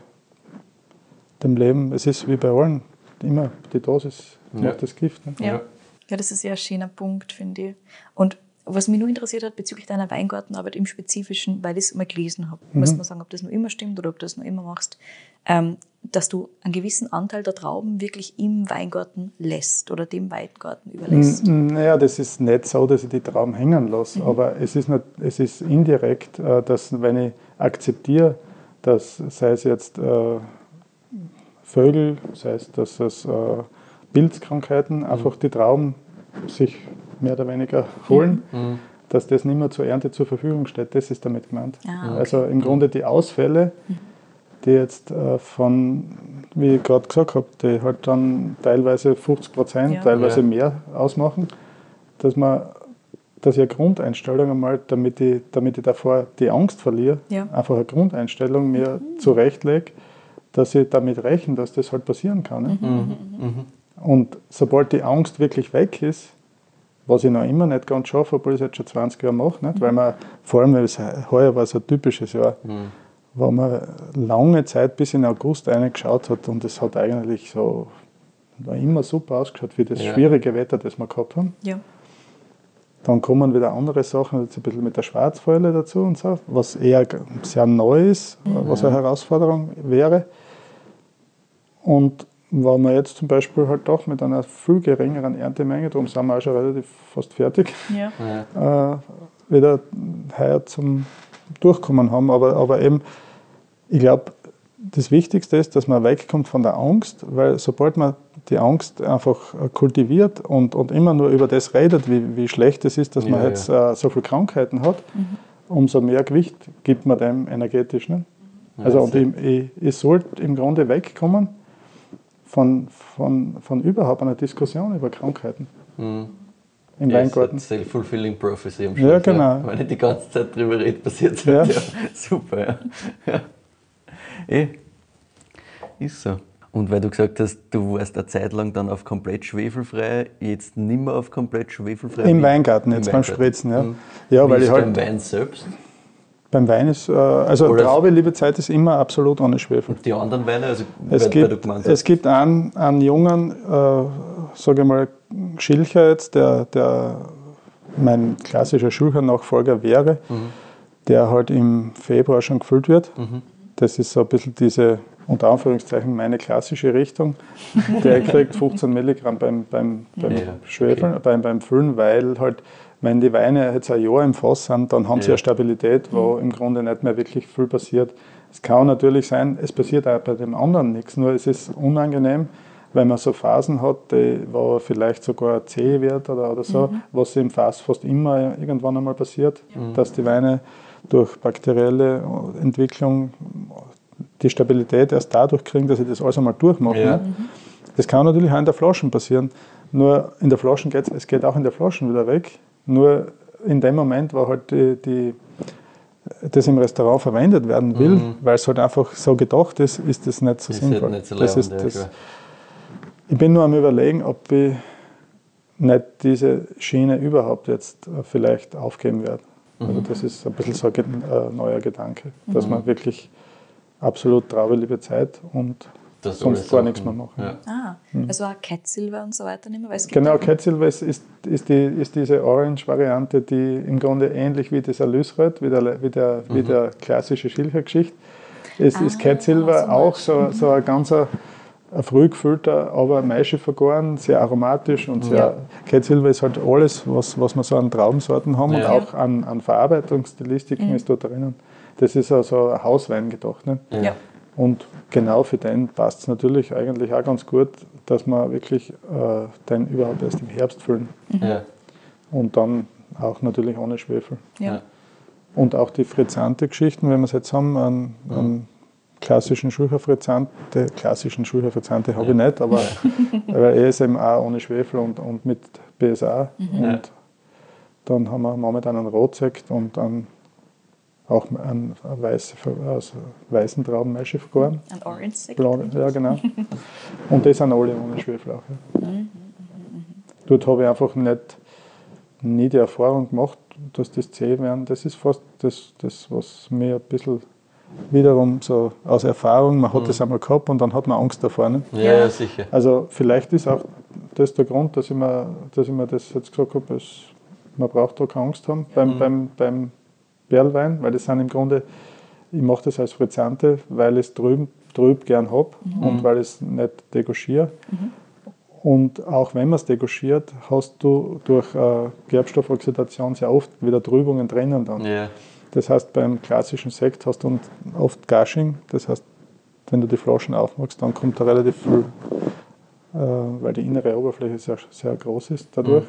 dem Leben, es ist wie bei allen, immer die Dosis Ja. macht das Gift. Ne? Ja. ja, das ist ja ein schöner Punkt, finde ich. Und was mich nur interessiert hat bezüglich deiner Weingartenarbeit im Spezifischen, weil ich es mal gelesen habe, muss man sagen, ob das noch immer stimmt oder ob du das noch immer machst, ähm, dass du einen gewissen Anteil der Trauben wirklich im Weingarten lässt oder dem Weingarten überlässt. N- Naja, das ist nicht so, dass ich die Trauben hängen lasse, aber es ist, nicht, es ist indirekt, äh, dass wenn ich akzeptiere, dass, sei es jetzt äh, Vögel, sei es, dass es äh, Pilzkrankheiten einfach die Trauben sich mehr oder weniger holen, dass das nicht mehr zur Ernte zur Verfügung steht. Das ist damit gemeint. Ah, okay. Also im Grunde die Ausfälle, die jetzt äh, von, wie ich gerade gesagt habe, die halt dann teilweise 50 Prozent, Ja. teilweise Ja. mehr ausmachen, dass man dass ich eine Grundeinstellung einmal, damit ich, damit ich davor die Angst verliere, Ja. einfach eine Grundeinstellung mir zurechtlege, dass ich damit rechne, dass das halt passieren kann. Ne? Und sobald die Angst wirklich weg ist, was ich noch immer nicht ganz schaffe, obwohl ich es jetzt schon 20 Jahre mache, nicht? weil man, vor allem, weil es heuer war so ein typisches Jahr, wo man lange Zeit bis in August reingeschaut hat und es hat eigentlich so war immer super ausgeschaut für das Ja. schwierige Wetter, das wir gehabt haben. Ja. Dann kommen wieder andere Sachen, jetzt ein bisschen mit der Schwarzfäule dazu und so, was eher sehr neu ist, was eine Herausforderung wäre. Und wenn wir jetzt zum Beispiel halt doch mit einer viel geringeren Erntemenge, darum sind wir auch schon relativ fast fertig, Ja. Ja. äh, wieder heuer zum Durchkommen haben. Aber, aber eben, ich glaube, das Wichtigste ist, dass man wegkommt von der Angst, weil sobald man die Angst einfach kultiviert und, und immer nur über das redet, wie, wie schlecht es ist, dass man Ja, jetzt äh, so viele Krankheiten hat, umso mehr Gewicht gibt man dem energetisch. Ne? Also und ich, ich, ich sollte im Grunde wegkommen von, von, von überhaupt einer Diskussion über Krankheiten. Mhm. Im Ja, Weingarten. Self-fulfilling prophecy am Ja, Schluss, genau. Wenn ich die ganze Zeit drüber rede, passiert es Ja. Ja. [laughs] Super, ja. ja. Eh. Ist so. Und weil du gesagt hast, du warst eine Zeit lang dann auf komplett schwefelfrei, jetzt nimmer auf komplett schwefelfrei. Im Weingarten, jetzt Im beim Weingarten. Spritzen, ja. Mhm. Ja, weil ich halt beim Wein selbst beim Wein ist, äh, also Oder- Traube, liebe Zeit, ist immer absolut ohne Schwefel. die anderen Weine, also Es gibt, es gibt einen, einen jungen, äh, sage ich mal, Schilcher jetzt, der, der mein klassischer Schulcher-Nachfolger wäre, Mhm. der halt im Februar schon gefüllt wird. Das ist so ein bisschen diese, unter Anführungszeichen, meine klassische Richtung. Der [laughs] kriegt 15 Milligramm beim, beim, beim Ja, Schwefeln, okay. beim, beim Füllen, weil halt, wenn die Weine jetzt ein Jahr im Fass sind, dann haben sie Ja. eine Stabilität, wo im Grunde nicht mehr wirklich viel passiert. Es kann natürlich sein, es passiert auch bei dem anderen nichts, nur es ist unangenehm, wenn man so Phasen hat, die, wo vielleicht sogar zäh wird oder, oder so, was im Fass fast immer irgendwann einmal passiert, dass die Weine durch bakterielle Entwicklung die Stabilität erst dadurch kriegen, dass sie das alles einmal durchmachen. Ja. ne? Das kann natürlich auch in der Flasche passieren. Nur in der Flasche geht es geht auch in der Flasche wieder weg. Nur in dem Moment, wo halt die, die, das im Restaurant verwendet werden will, weil es halt einfach so gedacht ist, ist das nicht so ist sinnvoll. nicht so das ist das, ich bin nur am überlegen, ob ich nicht diese Schiene überhaupt jetzt äh, vielleicht aufgeben werde. Also Mhm. das ist ein bisschen so ein äh, neuer Gedanke, dass man wirklich absolut traube liebe Zeit und Das sonst gar nichts mehr machen. Ja. Ah, also auch Cat Silver und so weiter nicht mehr, weil es gibt Genau, Cat Silver ist, ist, ist, die, ist diese Orange-Variante, die im Grunde ähnlich wie das Alysröt, wie der, wie der, wie der klassische Schilcher-Geschichte, ist, ist Ah, Cat Silver auch so, so ein ganzer ein früh gefüllter, aber Maische vergoren, sehr aromatisch und sehr. Ja. Cat Silver ist halt alles, was, was wir so an Traubensorten haben und Ja. auch an, an Verarbeitungsstilistiken ist da drinnen. Das ist also ein Hauswein gedacht. Ne? Ja. Und genau für den passt es natürlich eigentlich auch ganz gut, dass wir wirklich äh, den überhaupt erst im Herbst füllen. Ja. Und dann auch natürlich ohne Schwefel. Ja. Und auch die Frizzante-Geschichten, wenn wir es jetzt haben, einen, einen klassischen Schulcher-Frizzante, klassischen Schulcher-Frizzante habe ich nicht, aber, [laughs] aber er ist eben auch ohne Schwefel und, und mit BSA. Und dann haben wir momentan einen Rotsekt und einen, auch einen weiße, aus weißen Trauben Maische vergoren. Ein Orange Sekt. Blonde, ja, genau. Und das sind alle ohne Schwefel auch. Ja. Dort habe ich einfach nicht, nie die Erfahrung gemacht, dass das zäh werden. Das ist fast das, das was mir ein bisschen wiederum so aus Erfahrung, man hat das einmal gehabt und dann hat man Angst davor. Ne? Ja, Ja. sicher. Also vielleicht ist auch das der Grund, dass ich mir, dass ich mir das jetzt gesagt habe, man braucht da keine Angst haben beim, beim, beim Perlwein, weil das sind im Grunde, ich mache das als Frizzante, weil ich es drüben, trüb gern habe und weil ich es nicht degauchiere. Und auch wenn man es degauchiert, hast du durch äh, Gerbstoffoxidation sehr oft wieder Trübungen drinnen dann. Ja. Das heißt, beim klassischen Sekt hast du oft Gushing. Das heißt, wenn du die Flaschen aufmachst, dann kommt da relativ viel, äh, weil die innere Oberfläche sehr, sehr groß ist dadurch,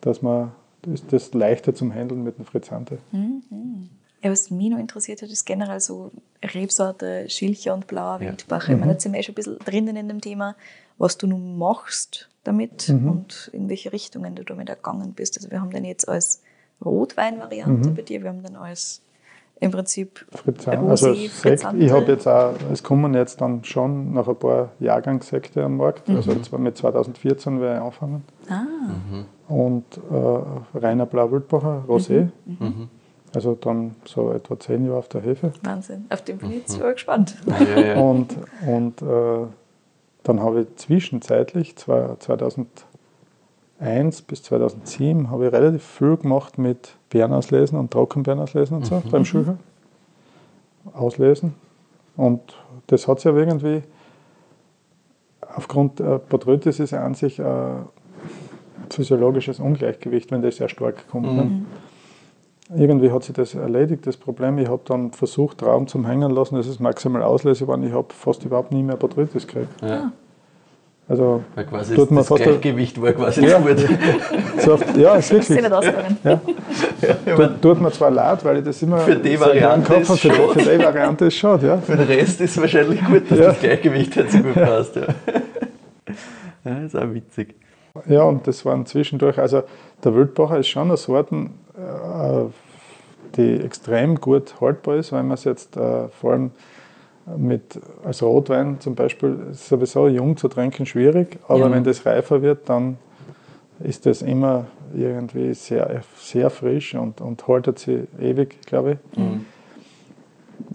dass man ist das leichter zum Handeln mit dem Frizzante. Ja, was mich noch interessiert hat, ist generell so Rebsorte, Schilcher und blauer Ja. Wildbach. Ich meine, jetzt sind wir eh schon ein bisschen drinnen in dem Thema, was du nun machst damit und in welche Richtungen du damit gegangen bist. Also wir haben den jetzt als Rotwein-Variante bei dir, wir haben den als im Prinzip Frizzante. Also Sekt, ich habe jetzt auch, es kommen jetzt dann schon noch ein paar Jahrgangssekte am Markt. Also zwar mit 2014 werde ich anfangen. Ah, Und äh, reiner Blau-Wildbacher, Rosé. Also dann so etwa zehn Jahre auf der Hefe. Wahnsinn. Auf den bin ich jetzt super gespannt. Ja, ja. Und, und äh, dann habe ich zwischenzeitlich, zwei- 2001 bis 2007, habe ich relativ viel gemacht mit Beerenauslesen und Trockenbeerenauslesen und so beim Schücher. Auslesen. Und das hat sich aber irgendwie, aufgrund äh, Botrytis ist ja an sich ein physiologisches Ungleichgewicht, wenn das sehr stark kommt. Ne? Irgendwie hat sich das erledigt, das Problem. Ich habe dann versucht, Traum zum Hängen lassen, das ist maximal Auslese geworden. Ich habe fast überhaupt nie mehr Botrytis gekriegt. Ja. Also, Weil quasi Tut man das fast- Gleichgewicht war quasi Ja. gut. so oft, ja, ist wirklich. nicht ausgegangen. Ja. Tut, tut mir zwar leid, weil ich das immer Für die Variante ist Für, für die Variante ist schade, ja. Für den Rest ist es wahrscheinlich gut, dass Ja. das Gleichgewicht halt so gut passt. Ja. ja, ist auch witzig. Ja, und das waren zwischendurch, also der Wildbacher ist schon eine Sorte, äh, die extrem gut haltbar ist, weil man es jetzt äh, vor allem mit, als Rotwein zum Beispiel, ist sowieso jung zu trinken schwierig, aber ja. wenn das reifer wird, dann ist das immer irgendwie sehr, sehr frisch und, und haltet sie ewig, glaube ich. Mhm.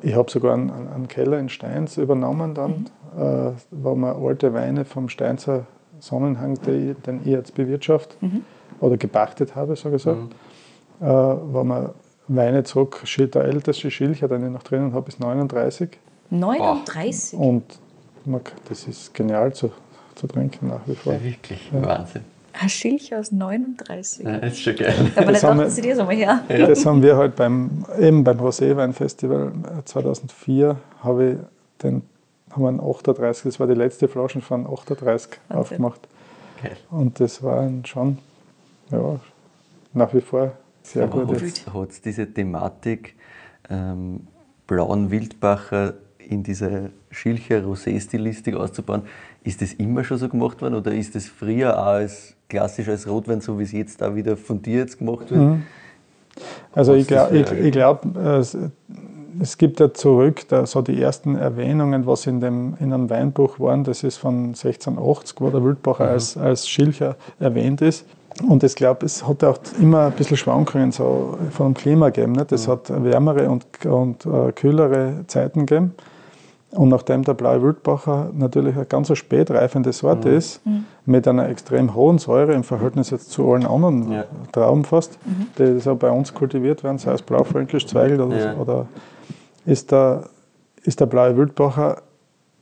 Ich habe sogar einen, einen, Keller in Steins übernommen dann, mhm. äh, wo man alte Weine vom Steinzer Sonnenhang, den ich jetzt bewirtschaftet mhm. oder gepachtet habe, so gesagt, mhm. äh, wo man Weine zurück, der älteste Schilcher, den ich noch drinnen habe, ist 39. 39? Und das ist genial zu, zu trinken nach wie vor. Ja, wirklich, ja. Wahnsinn. Ein Schilcher aus 39. Ja, das ist schon geil. Aber das dachten Sie das einmal her. Ja. Das haben wir halt beim, eben beim Roséwein-Festival 2004, habe ich den, haben einen 38, das war die letzte Flasche von 38 Wahnsinn. aufgemacht. Geil. Und das war schon, ja, nach wie vor sehr Aber gut. Hat es diese Thematik ähm, blauen Wildbacher in dieser Schilcher Rosé-Stilistik auszubauen, ist das immer schon so gemacht worden oder ist das früher auch als klassisch als Rotwein, so wie es jetzt da wieder von dir jetzt gemacht wird? Mhm. Also ich, glaub, ich, ich glaube, es, es, gibt ja zurück da, so die ersten Erwähnungen, was in, dem, in einem Weinbuch waren, das ist von 1680, wo der Wildbacher mhm. als, als Schilcher erwähnt ist. Und ich glaube, es hat auch immer ein bisschen Schwankungen so vom Klima gegeben. Nicht? Es mhm. hat wärmere und, und uh, kühlere Zeiten gegeben. Und nachdem der Blaue Wildbacher natürlich eine ganz spätreifende Sorte mhm. ist, mhm. mit einer extrem hohen Säure im Verhältnis jetzt zu allen anderen ja. Trauben fast, mhm. die so bei uns kultiviert werden, sei es Blaufränkisch, Zweigel oder, ja. oder ist, der, ist der Blaue Wildbacher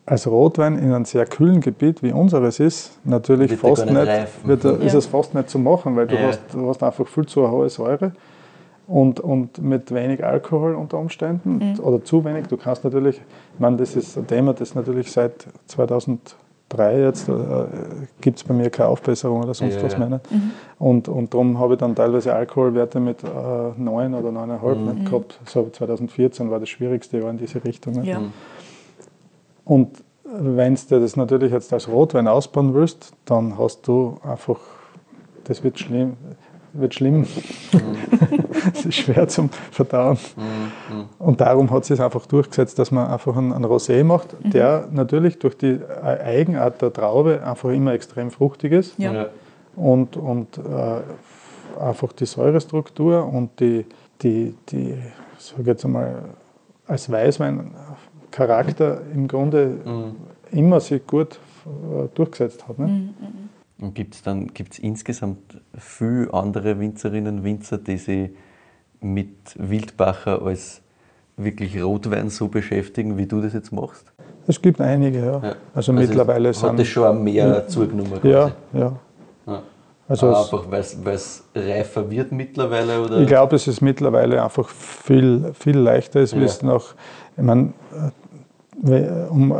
als Rotwein in einem sehr kühlen Gebiet wie unseres ist, natürlich wird fast nicht, nicht wird, ja. ist es fast nicht zu machen, weil du, hast, du hast einfach viel zu hohe Säure und, und mit wenig Alkohol unter Umständen mhm. oder zu wenig. Du kannst natürlich, ich meine, das ist ein Thema, das natürlich seit 2003 jetzt, äh, gibt es bei mir keine Aufbesserung oder sonst ja, was ja. Mhm. Und, und darum habe ich dann teilweise Alkoholwerte mit äh, 9 oder 9,5 mhm. nicht gehabt. So 2014 war das schwierigste Jahr in diese Richtung. Ja. Mhm. Und wenn du das natürlich jetzt als Rotwein ausbauen willst, dann hast du einfach, das wird schlimm, wird schlimm. Mhm. [laughs] es ist schwer zum Verdauen. Mhm. Und darum hat sich einfach durchgesetzt, dass man einfach einen, einen Rosé macht, mhm. der natürlich durch die Eigenart der Traube einfach immer extrem fruchtig ist. Ja. Und, und äh, einfach die Säurestruktur und die, die, die sage jetzt einmal, als Weißwein Charakter im Grunde mhm. immer sich gut äh, durchgesetzt hat. Ne? Mhm. Und gibt es dann gibt's insgesamt viele andere Winzerinnen und Winzer, die sich mit Wildbacher als wirklich Rotwein so beschäftigen, wie du das jetzt machst? Es gibt einige, ja. ja. Also, also mittlerweile hat sind. Hat das schon mehr ja, zugenommen? Ja, ja. ja. Also einfach, weil es reifer wird mittlerweile? Oder? Ich glaube, dass es mittlerweile einfach viel, viel leichter ist, wie es noch. Ich meine, um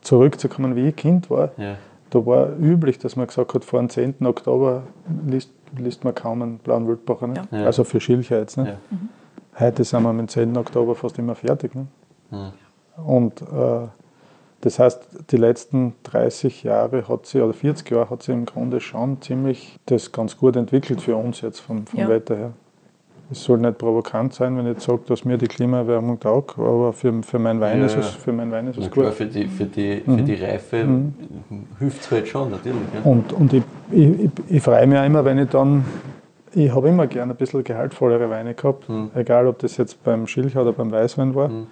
zurückzukommen, wie ich Kind war, ja da war üblich, dass man gesagt hat, vor dem 10. Oktober liest, liest man kaum einen blauen Wildbacher. Ne? Ja. Also für Schilcher jetzt. Ne? Ja. Mhm. Heute sind wir mit dem 10. Oktober fast immer fertig. Ne? Ja. Und äh, das heißt, die letzten 30 Jahre hat sie, oder 40 Jahre hat sie im Grunde schon ziemlich das ganz gut entwickelt für uns jetzt vom, vom Wetter her es soll nicht provokant sein, wenn ich sage, dass mir die Klimaerwärmung taugt, aber für, für meinen Wein ja, ist es, für meinen Wein ist es gut. Klar, für die, für die, für mhm. die Reife mhm. hilft es halt schon, natürlich. Ja. Und, und ich, ich, ich, ich freue mich auch immer, wenn ich dann, ich habe immer gerne ein bisschen gehaltvollere Weine gehabt, mhm. egal ob das jetzt beim Schilch oder beim Weißwein war. Mhm.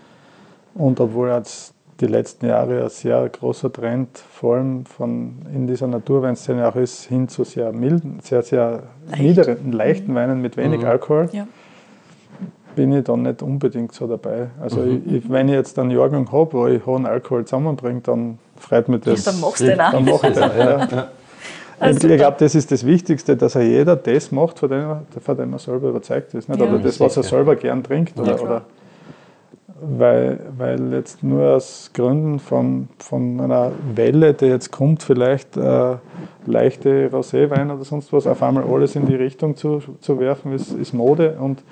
Und obwohl jetzt die letzten Jahre ein sehr großer Trend, vor allem von in dieser Naturweinszene auch ist, hin zu sehr milden, sehr, sehr Leicht. niederen, leichten mhm. Weinen mit wenig mhm. Alkohol. Ja. Bin ich dann nicht unbedingt so dabei. Also, mhm. ich, wenn ich jetzt einen Jahrgang habe, wo ich hohen Alkohol zusammenbringe, dann freut mich das. Ja, dann machst du den auch. Dann mach ich den, [laughs] ja. Also ich glaube, das ist das Wichtigste, dass er jeder das macht, von dem, von dem er selber überzeugt ist. Nicht? Ja. Oder das, was er selber gern trinkt. Oder, oder weil, weil jetzt nur aus Gründen von, von einer Welle, die jetzt kommt, vielleicht äh, leichte Roséwein oder sonst was, auf einmal alles in die Richtung zu, zu werfen, ist, ist Mode und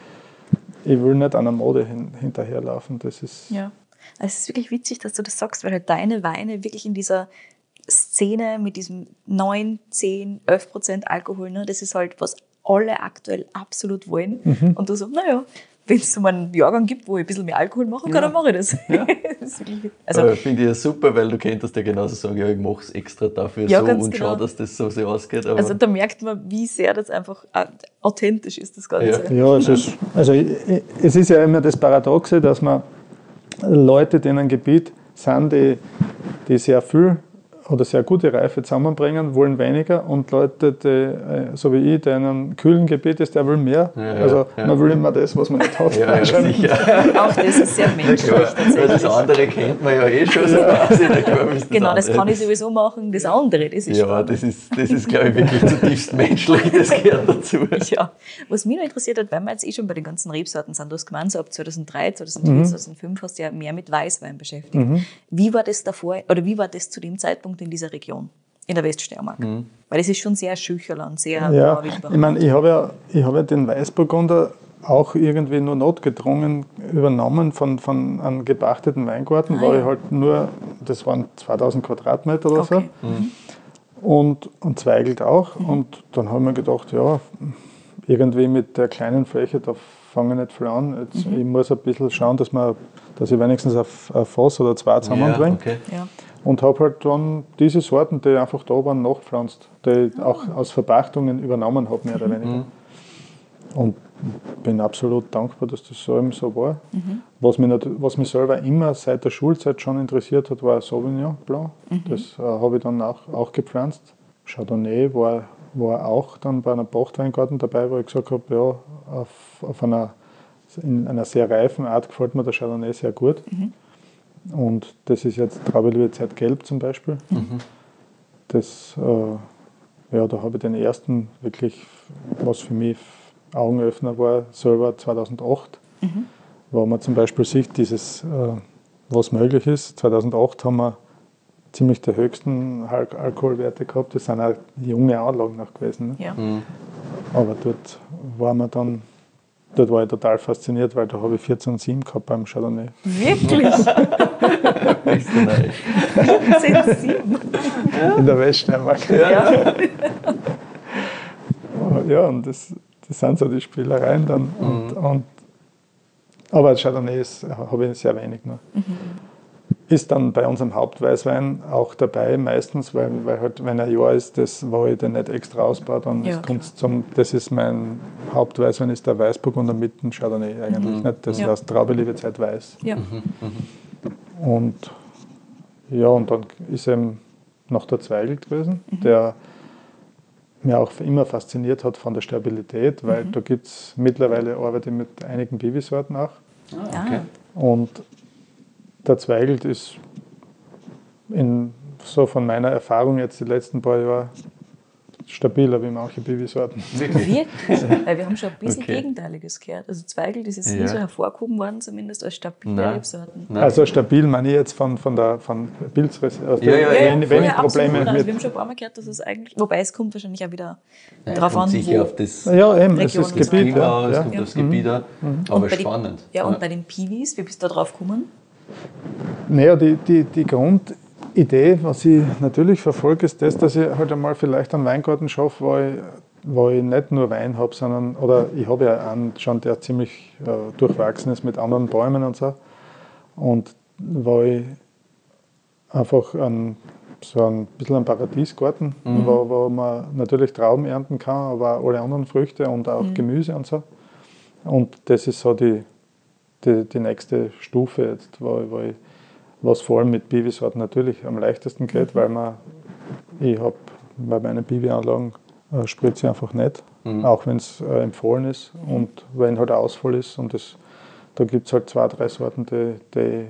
ich will nicht an der Mode hin, hinterherlaufen. Das ist ja, also es ist wirklich witzig, dass du das sagst, weil halt deine Weine wirklich in dieser Szene mit diesem 9, 10, 11 Prozent Alkohol, ne, das ist halt, was alle aktuell absolut wollen. Mhm. Und du so, naja, wenn es so einen Jahrgang gibt, wo ich ein bisschen mehr Alkohol machen kann, dann mache ich das. [laughs] das ist wirklich, also, finde ich ja super, weil du könntest ja genauso sagen, ja, ich mache es extra dafür Ja, so und genau. schau, dass das so sich ausgeht. Aber also da merkt man, wie sehr das einfach authentisch ist, das Ganze. Ja, es ist, also es ist ja immer das Paradoxe, dass man Leute, die in einem Gebiet sind, die, die sehr viel oder sehr gute Reife zusammenbringen, wollen weniger und Leute, die, äh, so wie ich, der in einem kühlen Gebiet ist, der will mehr. Ja, ja, also ja. man will immer das, was man nicht hat. [laughs] ja, ja, [laughs] sicher. Auch das ist sehr menschlich weil das andere kennt man ja eh schon so quasi. Ist Genau, das kann ich sowieso machen. Das andere, das ist Ja, spannend. das ist, das ist glaube ich, wirklich zutiefst menschlich, das gehört dazu. Ja, was mich noch interessiert hat, weil wir jetzt eh schon bei den ganzen Rebsorten sind, du hast gemeint, so ab 2003, 2004, Mhm. 2005 hast du ja mehr mit Weißwein beschäftigt. Wie war das davor, oder wie war das zu dem Zeitpunkt in dieser Region, in der Weststeiermark? Mhm. Weil das ist schon sehr Schücherland, sehr Ja, ich meine, ich habe ja, ich habe ja den Weißburgunder auch irgendwie nur notgedrungen übernommen von, von einem gepachteten Weingarten, Ah, war ja. ich halt nur, das waren 2000 Quadratmeter oder Okay. so, und, und Zweigelt auch. Mhm. Und dann habe ich mir gedacht, ja, irgendwie mit der kleinen Fläche, da fange ich nicht viel an. Jetzt, Mhm. Ich muss ein bisschen schauen, dass, man, dass ich wenigstens ein, ein Fass oder zwei zusammenbringe. Ja, okay. Ja. Und habe halt dann diese Sorten, die einfach da waren, nachgepflanzt, die ich Ah. auch aus Verpachtungen übernommen habe, mehr oder weniger. Und bin absolut dankbar, dass das so eben so war. Mhm. Was, mich nat- was mich selber immer seit der Schulzeit schon interessiert hat, war Sauvignon Blanc. Mhm. Das äh, habe ich dann auch, auch gepflanzt. Chardonnay war, war auch dann bei einer Pachtweingarten dabei, wo ich gesagt habe, ja, auf, auf einer, in einer sehr reifen Art gefällt mir der Chardonnay sehr gut. Und das ist jetzt Traube Zeit Gelb zum Beispiel. Das, äh, ja, da habe ich den ersten wirklich, was für mich Augenöffner war, selber 2008, wo man zum Beispiel sieht, dieses, äh, was möglich ist. 2008 haben wir ziemlich die höchsten Al Alkoholwerte gehabt. Das sind auch junge Anlagen noch gewesen. Ne? Ja. Aber dort war man dann, dort war ich total fasziniert, weil da habe ich 14,7 gehabt beim Chardonnay. Wirklich? Österreich. Sensibel. in der Weststeiermark. Ja. Ja, und das, das sind so die Spielereien dann. Und, und, aber Chardonnay habe ich sehr wenig noch. Ist dann bei unserem Hauptweißwein auch dabei meistens, weil, weil halt, wenn ein Jahr ist, das, wo ich den nicht extra ausbaue, dann Ja, kommt zum, das ist mein Hauptweißwein, ist der Weißburgunder mit dem Chardonnay eigentlich nicht. Das Ja. heißt Traube liebe Zeit weiß. ja. Und ja, und dann ist eben noch der Zweigelt gewesen, der mir auch immer fasziniert hat von der Stabilität, weil da gibt es mittlerweile arbeite ich mit einigen Bibi-Sorten auch. Ah, Und der Zweigelt ist in, so von meiner Erfahrung jetzt die letzten paar Jahre stabiler wie manche Bibi-Sorten. Wirklich? [laughs] Weil wir haben schon ein bisschen Okay. Gegenteiliges gehört. Also Zweigel, das ist Ja. nie so hervorgehoben worden, zumindest als stabile Nein. Rebsorten. Nein. Also stabil meine ich jetzt von, von der von Pilzres, also Ja, ja, wenn, ja. wenn ich ja, absolut. Probleme Also wir mit haben schon ein paar Mal gehört, dass es eigentlich, wobei es kommt wahrscheinlich auch wieder Ja, drauf an, sicher wo. auf das Ja, eben, es Region ist und so Gebiet. Ja, aus, ja. kommt aufs Gebiet an. Aber Und bei den- spannend. Ja, und bei den Piwis, wie bist du da drauf gekommen? Naja, die, die, die Grundidee, was ich natürlich verfolge, ist das, dass ich halt einmal vielleicht einen Weingarten schaffe, wo ich, wo ich nicht nur Wein habe, sondern, oder ich habe ja einen schon, der ziemlich äh, durchwachsen ist mit anderen Bäumen und so. Und wo ich einfach einen, so ein bisschen einen Paradiesgarten, wo, wo man natürlich Trauben ernten kann, aber auch alle anderen Früchte und auch Gemüse und so. Und das ist so die, die, die nächste Stufe jetzt, wo, wo ich, was vor allem mit Biwisorten natürlich am leichtesten geht, weil man, ich habe bei meinen Biwi-Anlagen äh, spritze ich einfach nicht, auch wenn es äh, empfohlen ist und wenn halt Ausfall ist und das, da gibt es halt zwei, drei Sorten, die, die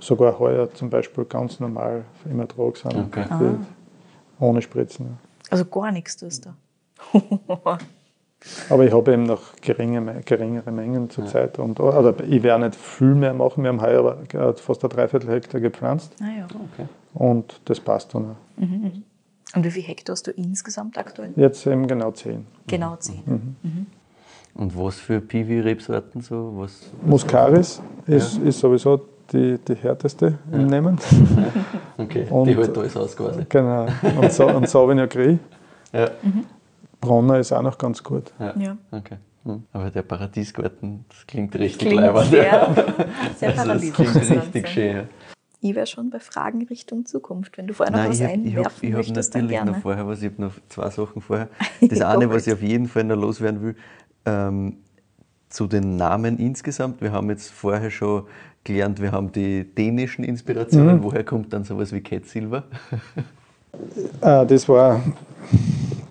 sogar heuer zum Beispiel ganz normal im Ertrag sind, Okay. die, ohne Spritzen. Also gar nichts tust du. [laughs] Aber ich habe eben noch geringe, geringere Mengen zurzeit. Und, oder ich werde nicht viel mehr machen. Wir haben heuer aber gerade fast ein Dreiviertel Hektar gepflanzt naja. und das passt dann. auch. Und wie viel Hektar hast du insgesamt aktuell? Jetzt eben genau zehn. Genau zehn. Mhm. Und was für Piwi-Rebsorten so? Was? Muscaris ist, ist sowieso die, die härteste im Nehmen. [laughs] Okay, Und- die hält alles aus quasi. Genau. Und, so, und Sauvignon Gris. Ja, Bronner ist auch noch ganz gut. Ja. okay. Hm. Aber der Paradiesgarten, das klingt richtig Klingt leibend. sehr, [laughs] sehr Also, das klingt richtig schön. Ja. Ich wäre schon bei Fragen Richtung Zukunft. Wenn du vorher noch Nein, was ich habe hab, einwerfen ich hab möchtest, dann natürlich gerne. noch vorher was, ich habe noch zwei Sachen vorher. [laughs] Das eine, was ich auf jeden Fall noch loswerden will, ähm, zu den Namen insgesamt. Wir haben jetzt vorher schon gelernt, wir haben die dänischen Inspirationen. Woher kommt dann sowas wie Cat Silver? [laughs] Äh, das, war,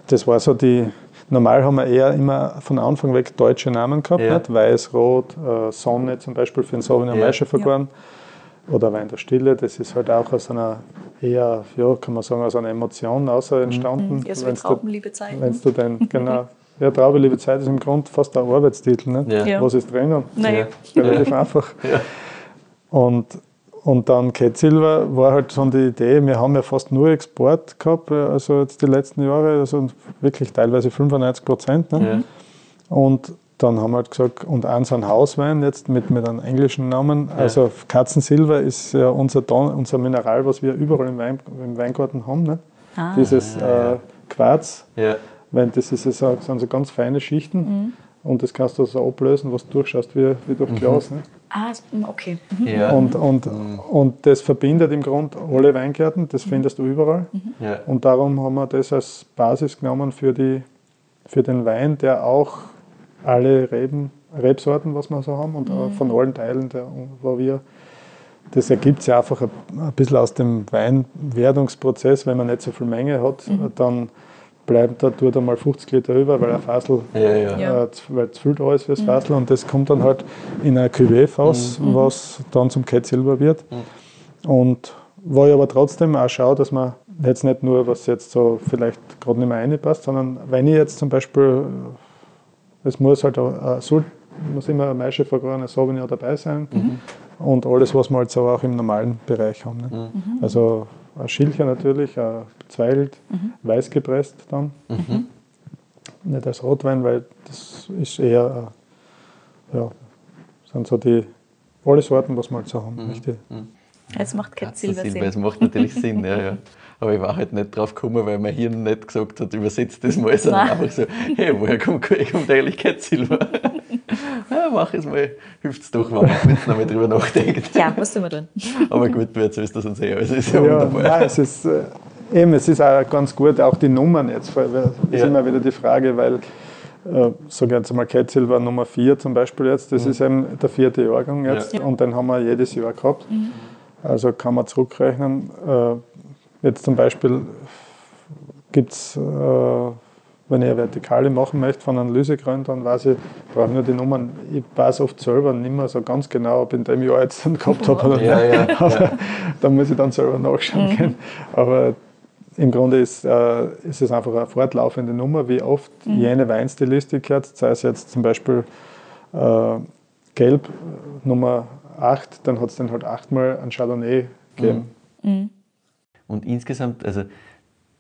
das war so die. Normal haben wir eher immer von Anfang weg deutsche Namen gehabt, Ja. nicht? Weiß, Rot, äh, Sonne zum Beispiel für den Sauvignon Ja. Maische vergoren. Oder Wein der Stille, das ist halt auch aus einer eher, ja, kann man sagen, aus einer Emotion außer entstanden. Ja, so wie Traubenliebe Zeiten. Wenn du den, [laughs] genau. Ja, Traube, liebe Zeit ist im Grunde fast ein Arbeitstitel. Nicht? Ja. Ja. Was ist drinnen? Naja. Relativ einfach. Und, und dann Cat Silver war halt schon die Idee, wir haben ja fast nur Export gehabt, äh, also jetzt die letzten Jahre, also wirklich teilweise 95 Prozent. Ne? Ja. Und dann haben wir halt gesagt, und eins ein Hauswein jetzt mit, mit einem englischen Namen. Also Katzensilber ist ja unser, Don, unser Mineral, was wir überall im, Wein, im Weingarten haben. Ne? Ah. Dieses äh, Quarz, Ja. weil das ist ja so, sind so ganz feine Schichten. Und das kannst du so ablösen, was du durchschaust wie, wie durch Glas. Ne? Ah, okay. Mhm. Ja. Und, und, und das verbindet im Grunde alle Weingärten, das findest du überall. ja. Und darum haben wir das als Basis genommen für, die, für den Wein, der auch alle Reben, Rebsorten, was wir so haben, und auch von allen Teilen, der, wo wir. Das ergibt sich einfach ein, ein bisschen aus dem Weinwerdungsprozess, wenn man nicht so viel Menge hat, dann bleibt da tut einmal 50 Liter über, weil ein Fassel Ja, ja. Ja. äh, zu- weil es füllt alles fürs Fassel und das kommt dann halt in ein Cuvée raus, was dann zum Cat Silver wird. Und wo ich aber trotzdem auch schaue, dass man jetzt nicht nur, was jetzt so vielleicht gerade nicht mehr reinpasst, sondern wenn ich jetzt zum Beispiel, äh, es muss halt auch, äh, soll, muss immer ein Maische vergorener Sauvignon dabei sein und alles, was wir halt so auch im normalen Bereich haben. Ne? Also ein Schilcher natürlich, ein bezweigelt, weiß gepresst dann. Nicht als Rotwein, weil das ist eher, äh, ja, sind so die, alle Sorten, was wir halt so haben. nicht die- Jetzt macht Cat Silver Silber, es macht natürlich Sinn, ja, ja. Aber ich war halt nicht drauf gekommen, weil mein Hirn nicht gesagt hat, übersetzt das mal, sondern Nein. einfach so, hey, woher kommt, kommt eigentlich Cat Silver? [laughs] ja, mach es mal, hilft es doch, wenn man kurz noch mal drüber nachdenkt. Ja, was tun wir tun? Aber gut, du erzählst das uns eh, also ist ja, Ja, wunderbar. nein, es ist, äh, eben, es ist auch ganz gut, auch die Nummern jetzt, weil weil ist Ja. immer wieder die Frage, weil, äh, sag jetzt mal, Cat Silver Nummer 4 zum Beispiel jetzt, das ist eben der vierte Jahrgang jetzt Ja. und den haben wir jedes Jahr gehabt. Also kann man zurückrechnen. Äh, jetzt zum Beispiel gibt es, äh, wenn ich eine Vertikale machen möchte von Analysegründen, dann weiß ich, brauche nur die Nummern. Ich weiß oft selber nicht mehr so ganz genau, ob ich in dem Jahr jetzt dann gehabt habe oder Ja, nicht. ja, [laughs] Aber da muss ich dann selber nachschauen können. Aber im Grunde ist, äh, ist es einfach eine fortlaufende Nummer, wie oft jene Weinstilistik hat, sei es jetzt zum Beispiel äh, Gelb äh, Nummer 8, dann hat es dann halt achtmal ein Chardonnay gegeben. Und insgesamt, also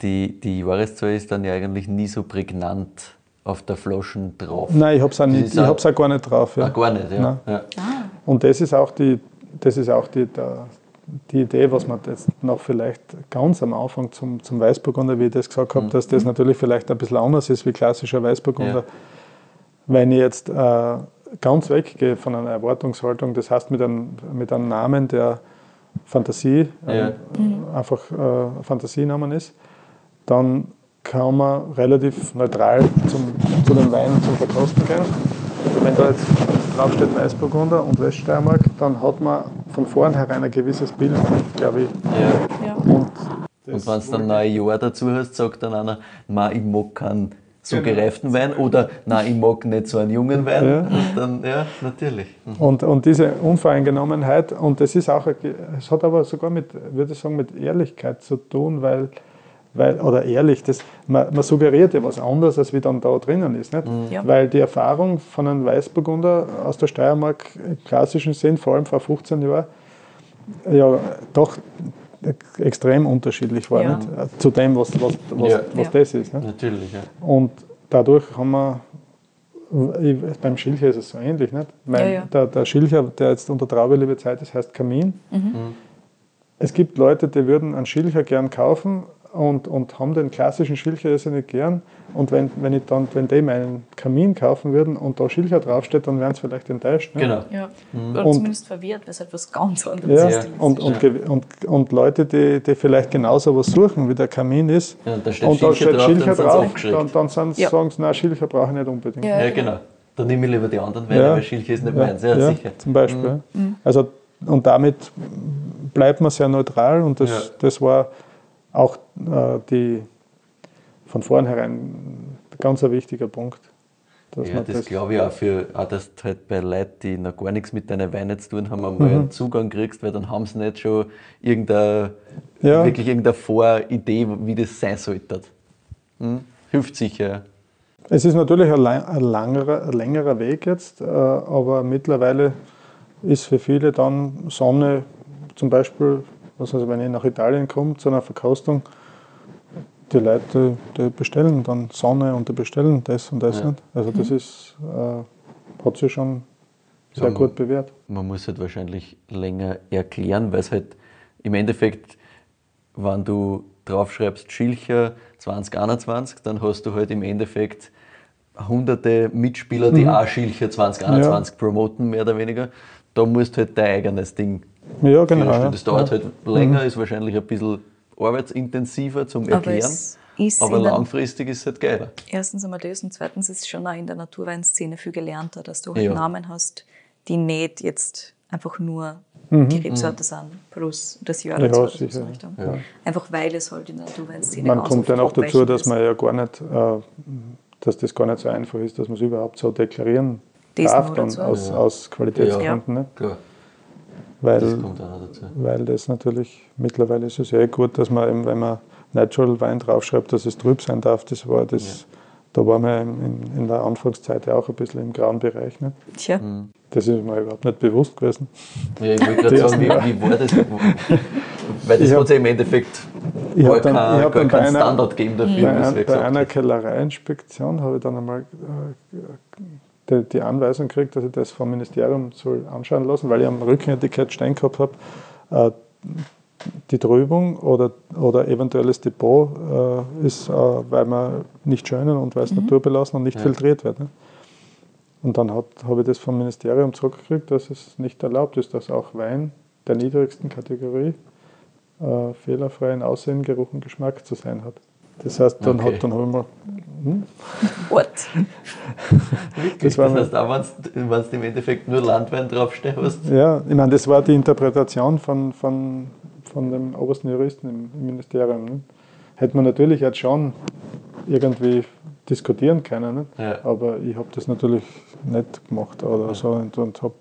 die, die Jahreszahl ist dann ja eigentlich nie so prägnant auf der Flaschen drauf. Nein, ich habe es auch, nicht- ich auch- hab's auch gar nicht drauf. Ja. Ah, gar nicht, ja. Ja. Und das ist auch die, das ist auch die, der, die Idee, was man jetzt noch vielleicht ganz am Anfang zum, zum Weißburgunder, wie ich das gesagt habe, dass das natürlich vielleicht ein bisschen anders ist wie klassischer Weißburgunder. Ja. Wenn ich jetzt äh, ganz weggehe von einer Erwartungshaltung, das heißt mit einem, mit einem Namen, der Fantasie, Ja. äh, einfach äh, ein Fantasienamen ist, dann kann man relativ neutral zum, zu den Weinen zum Verkosten gehen. Wenn da jetzt draufsteht Weißburgunder und Weststeiermark, dann hat man von vornherein ein gewisses Bild, glaube ich. Ja. Ja. Und, Und wenn du dann ein Jahr dazu hast, sagt dann einer, nein, ich mag keinen so Genau. gereiften Wein oder nein, ich mag nicht so einen jungen Wein. Ja. Und dann, ja, natürlich. Mhm. Und, und diese Unvoreingenommenheit, und das ist auch, es hat aber sogar mit, würde ich sagen, mit Ehrlichkeit zu tun, weil, weil oder ehrlich, das, man, man suggeriert ja was anderes, als wie dann da drinnen ist. Nicht? Ja. Weil die Erfahrung von einem Weißburgunder aus der Steiermark im klassischen Sinn, vor allem vor 15 Jahren, ja doch ex- extrem unterschiedlich war Ja. nicht? zu dem, was, was, was, Ja. was Ja. das ist. Nicht? Natürlich, ja. Und dadurch haben wir ich, beim Schilcher ist es so ähnlich. Nicht? Mein, Ja, ja. Der, der Schilcher, der jetzt unter Traube liebe Zeit ist, heißt Kamin. Es gibt Leute, die würden einen Schilcher gern kaufen und, und haben den klassischen Schilcher jetzt nicht gern. Und wenn, wenn, ich dann, wenn die meinen Kamin kaufen würden und da Schilcher draufsteht, dann wären sie vielleicht enttäuscht. nicht? Genau. Ja. Oder Und- zumindest verwirrt, weil es halt was ganz anderes Ja, ist. und, und, und, und Leute, die, die vielleicht genauso was suchen, wie der Kamin ist, Ja, und da steht und da Schilcher steht drauf, Schilcher dann sind sie drauf, dann, dann sind, Ja. sagen sie, nein, Schilcher brauche ich nicht unbedingt. Ja, Ja, genau. Dann nehme ich lieber die anderen Ja. weil Schilcher ist nicht meins. Ja, Ja, sicher. Zum Beispiel. Also, und damit bleibt man sehr neutral und das, Ja. das war auch äh, die von vornherein ein ganz ein wichtiger Punkt. Ja, man das, glaube ich auch für, auch dass du halt bei Leuten, die noch gar nichts mit deinen Weinen zu tun haben, einmal Mhm. einen Zugang kriegst, weil dann haben sie nicht schon irgendeine, Ja. wirklich irgendeine Voridee, wie das sein sollte. Hm? Hilft sicher. Es ist natürlich ein, ein, langerer, ein längerer Weg jetzt, äh, aber mittlerweile ist für viele dann Sonne, zum Beispiel, was also wenn ich nach Italien komme zu einer Verkostung, die Leute die bestellen dann Sonne und die bestellen das und das Ja. nicht. Also das ist, äh, hat sich schon sehr Ja, gut bewährt. Man muss halt wahrscheinlich länger erklären, weil es halt im Endeffekt, wenn du draufschreibst Schilcher 2021, dann hast du halt im Endeffekt hunderte Mitspieler, die auch Schilcher 2021 promoten, mehr oder weniger. Da musst du halt dein eigenes Ding Ja, genau. Ja. Das dauert halt länger, ist wahrscheinlich ein bisschen arbeitsintensiver zum Aber Erklären. Aber der- langfristig ist es halt geiler. Erstens einmal das und zweitens ist es schon auch in der Naturweinszene viel gelernter, dass du halt Ja. Namen hast, die nicht jetzt einfach nur Mhm. die Rebsorte sind, plus das Jahr Ja, dazu oder so. Ja. Einfach weil es halt in der Naturweinszene Man kommt dann auch dazu, dass ist. man ja gar nicht, äh, dass das gar nicht so einfach ist, dass man es überhaupt so deklarieren Das darf dann aus, Ja. aus Qualitätsgründen. Ne? Klar, Weil, das kommt auch dazu. weil das natürlich, mittlerweile ist es ja eh gut, dass man eben, wenn man Natural Wein draufschreibt, dass es trüb sein darf. Das war das, da waren wir in, in der Anfangszeit ja auch ein bisschen im grauen Bereich. Ne? Tja, Mhm. Das ist mir überhaupt nicht bewusst gewesen. Ja, ich wollte gerade sagen, wie, wie war das? Weil das hat es ja im Endeffekt Ich gar dann- kein, ich gar keinen Standard gegeben dafür, Bei, ein, bei gesagt einer hat. Kellereiinspektion habe ich dann einmal äh, die, die Anweisung gekriegt, dass ich das vom Ministerium soll anschauen lassen, weil ich am Rückenetikett stehen gehabt habe, äh, die Trübung oder, oder eventuelles Depot äh, ist, äh, weil man nicht schönen und weil es naturbelassen und nicht Ja. filtriert wird. Ne? Und dann habe ich das vom Ministerium zurückgekriegt, dass es nicht erlaubt ist, dass auch Wein der niedrigsten Kategorie äh, fehlerfreien Aussehen, Geruch und Geschmack zu sein hat. Das heißt, dann, Okay. hat, dann habe ich mal, Ort. Das, war mir- heißt, auch wenn du im Endeffekt nur Landwein draufstehen hast, ja, ich meine, das war die Interpretation von, von, von dem obersten Juristen im, im Ministerium. Ne? Hätte man natürlich jetzt schon irgendwie diskutieren können, ne? Ja. aber ich habe das natürlich nicht gemacht oder so. Und, und, hab,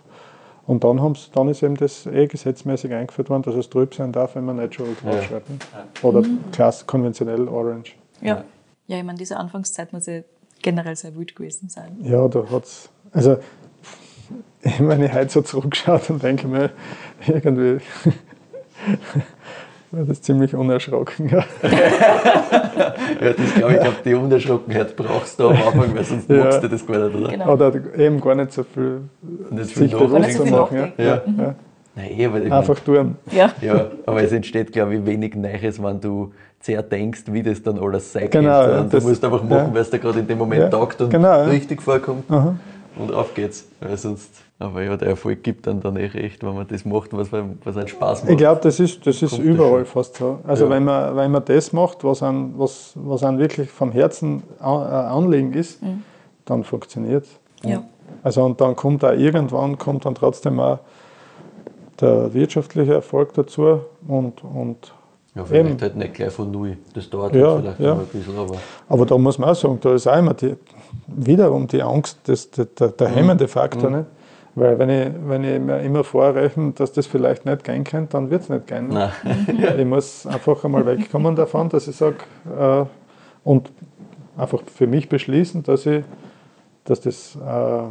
und dann, haben's, dann ist eben das eh gesetzmäßig eingeführt worden, dass es trüb sein darf, wenn man natural draufschreibt. Ne? Oder klass, konventionell orange. Ja. ja, ich meine, diese Anfangszeit muss ja generell sehr wild gewesen sein. Ja, da hat's. Also, [laughs] ich meine, ich heute so zurückschaut und denke mir, irgendwie das ziemlich unerschrocken. Ja. ja, das glaube ich, glaub, die Unerschrockenheit brauchst du am Anfang, weil sonst Ja. magst du das gar nicht, oder? Genau. Oder eben gar nicht so viel Nicht viel sich bewusst nicht so zu viel machen. Ja. Ja. Ja. Nein, aber ich mein, Einfach tun. Ja. Ja, aber es entsteht, glaube ich, wenig Neues, wenn du sehr denkst, wie das dann alles sein Genau, könnte. ja, Und du musst einfach machen, ja. weil es dir gerade in dem Moment Ja, taugt und genau, ja. richtig vorkommt. Aha. Und auf geht's. Weil sonst, aber ja, der Erfolg gibt dann dann eh recht, wenn man das macht, was, was einen Spaß macht. Ich glaube, das ist, das ist überall fast so. Also Ja. wenn, man, wenn man das macht, was einem, was, was einem wirklich vom Herzen an, äh, Anliegen ist, dann funktioniert es. Ja. Also und dann kommt auch irgendwann kommt dann trotzdem auch der wirtschaftliche Erfolg dazu und, und ja, vielleicht eben. halt nicht gleich von null. Das dauert Ja, halt vielleicht ja. ein bisschen, aber aber da muss man auch sagen, da ist auch immer die, wiederum die Angst, das, der, der, der Mhm. hemmende Faktor. Nicht? Weil wenn ich, wenn ich mir immer vorrechne, dass das vielleicht nicht gehen könnte, dann wird es nicht gehen. nein. [laughs] Ich muss einfach einmal wegkommen davon, dass ich sage äh, und einfach für mich beschließen, dass, ich, dass das äh,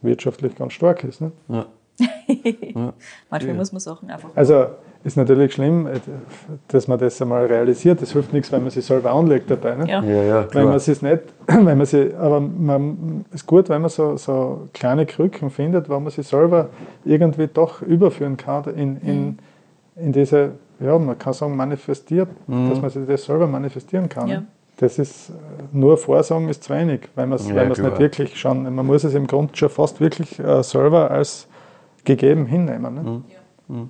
wirtschaftlich ganz stark ist. Ne? Ja. [laughs] Manchmal Ja. muss man Sachen einfach. Also ist natürlich schlimm, dass man das einmal realisiert. Das hilft nichts, wenn man sich selber anlegt dabei. Ne? Ja. Ja, ja, Wenn man es nicht, [clears throat] wenn man sie, aber man ist gut, wenn man so, so kleine Krücken findet, wo man sich selber irgendwie doch überführen kann in, in, in diese, ja, man kann sagen, manifestiert, dass man sich das selber manifestieren kann. Ja. Das ist nur Vorsagen ist zu wenig, wenn man es Ja, nicht wirklich schon, man muss es im Grunde schon fast wirklich äh, selber als gegeben hinnehmen. Ne?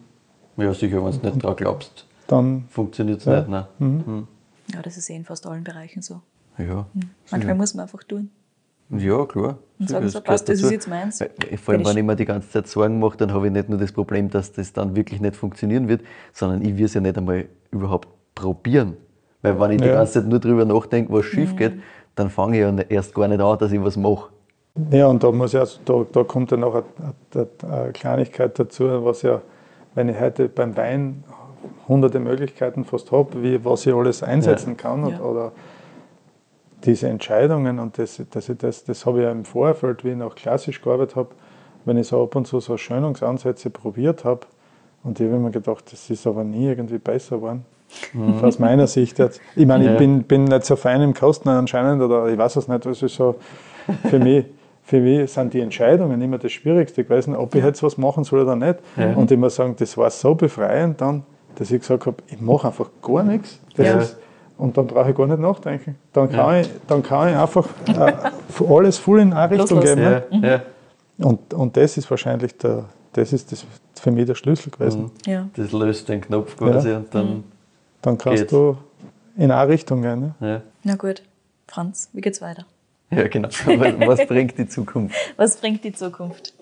Ja, sicher, wenn du nicht daran glaubst, Dann, funktioniert es Ja. nicht. Nein. Mhm. ja, das ist eh in fast allen Bereichen so. Ja. Manchmal muss man einfach tun. ja, klar. Und sagen das so, passt, das ist jetzt meins. Äh, Vor allem, wenn ich mir die ganze Zeit Sorgen mache, dann habe ich nicht nur das Problem, dass das dann wirklich nicht funktionieren wird, sondern ich will es ja nicht einmal überhaupt probieren. Weil wenn ich die Ja. ganze Zeit nur darüber nachdenke, was schief geht, dann fange ich ja erst gar nicht an, dass ich was mache. ja, und da, muss ja, da, da kommt dann noch eine, eine, eine Kleinigkeit dazu, was ja, wenn ich heute beim Wein hunderte Möglichkeiten fast habe, wie was ich alles einsetzen kann und, Ja. oder diese Entscheidungen und das, dass ich das, das habe ich ja im Vorfeld, wie ich noch klassisch gearbeitet habe, wenn ich so ab und zu so Schönungsansätze probiert habe und ich habe mir gedacht, das ist aber nie irgendwie besser geworden. Aus meiner Sicht jetzt. Ich meine, ich Ja. bin, bin nicht so fein im Kosten anscheinend oder ich weiß es nicht, das ist so für mich. Für mich sind die Entscheidungen immer das Schwierigste gewesen, ob ich jetzt was machen soll oder nicht. Und ich muss sagen, das war so befreiend dann, dass ich gesagt habe, ich mache einfach gar nichts. Das Ja. ist, und dann brauche ich gar nicht nachdenken. Dann kann, ich, dann kann ich einfach äh, alles voll in eine Richtung geben. Ne? Ja, ja. Und, und das ist wahrscheinlich der, das ist das für mich der Schlüssel gewesen. Ja. Das löst den Knopf quasi Ja. und dann. Dann kannst Geht's. du in eine Richtung gehen. Ne? Ja, Na gut. Franz, wie geht's weiter? [laughs] ja genau. Was, was bringt die Zukunft? [laughs] Was bringt die Zukunft?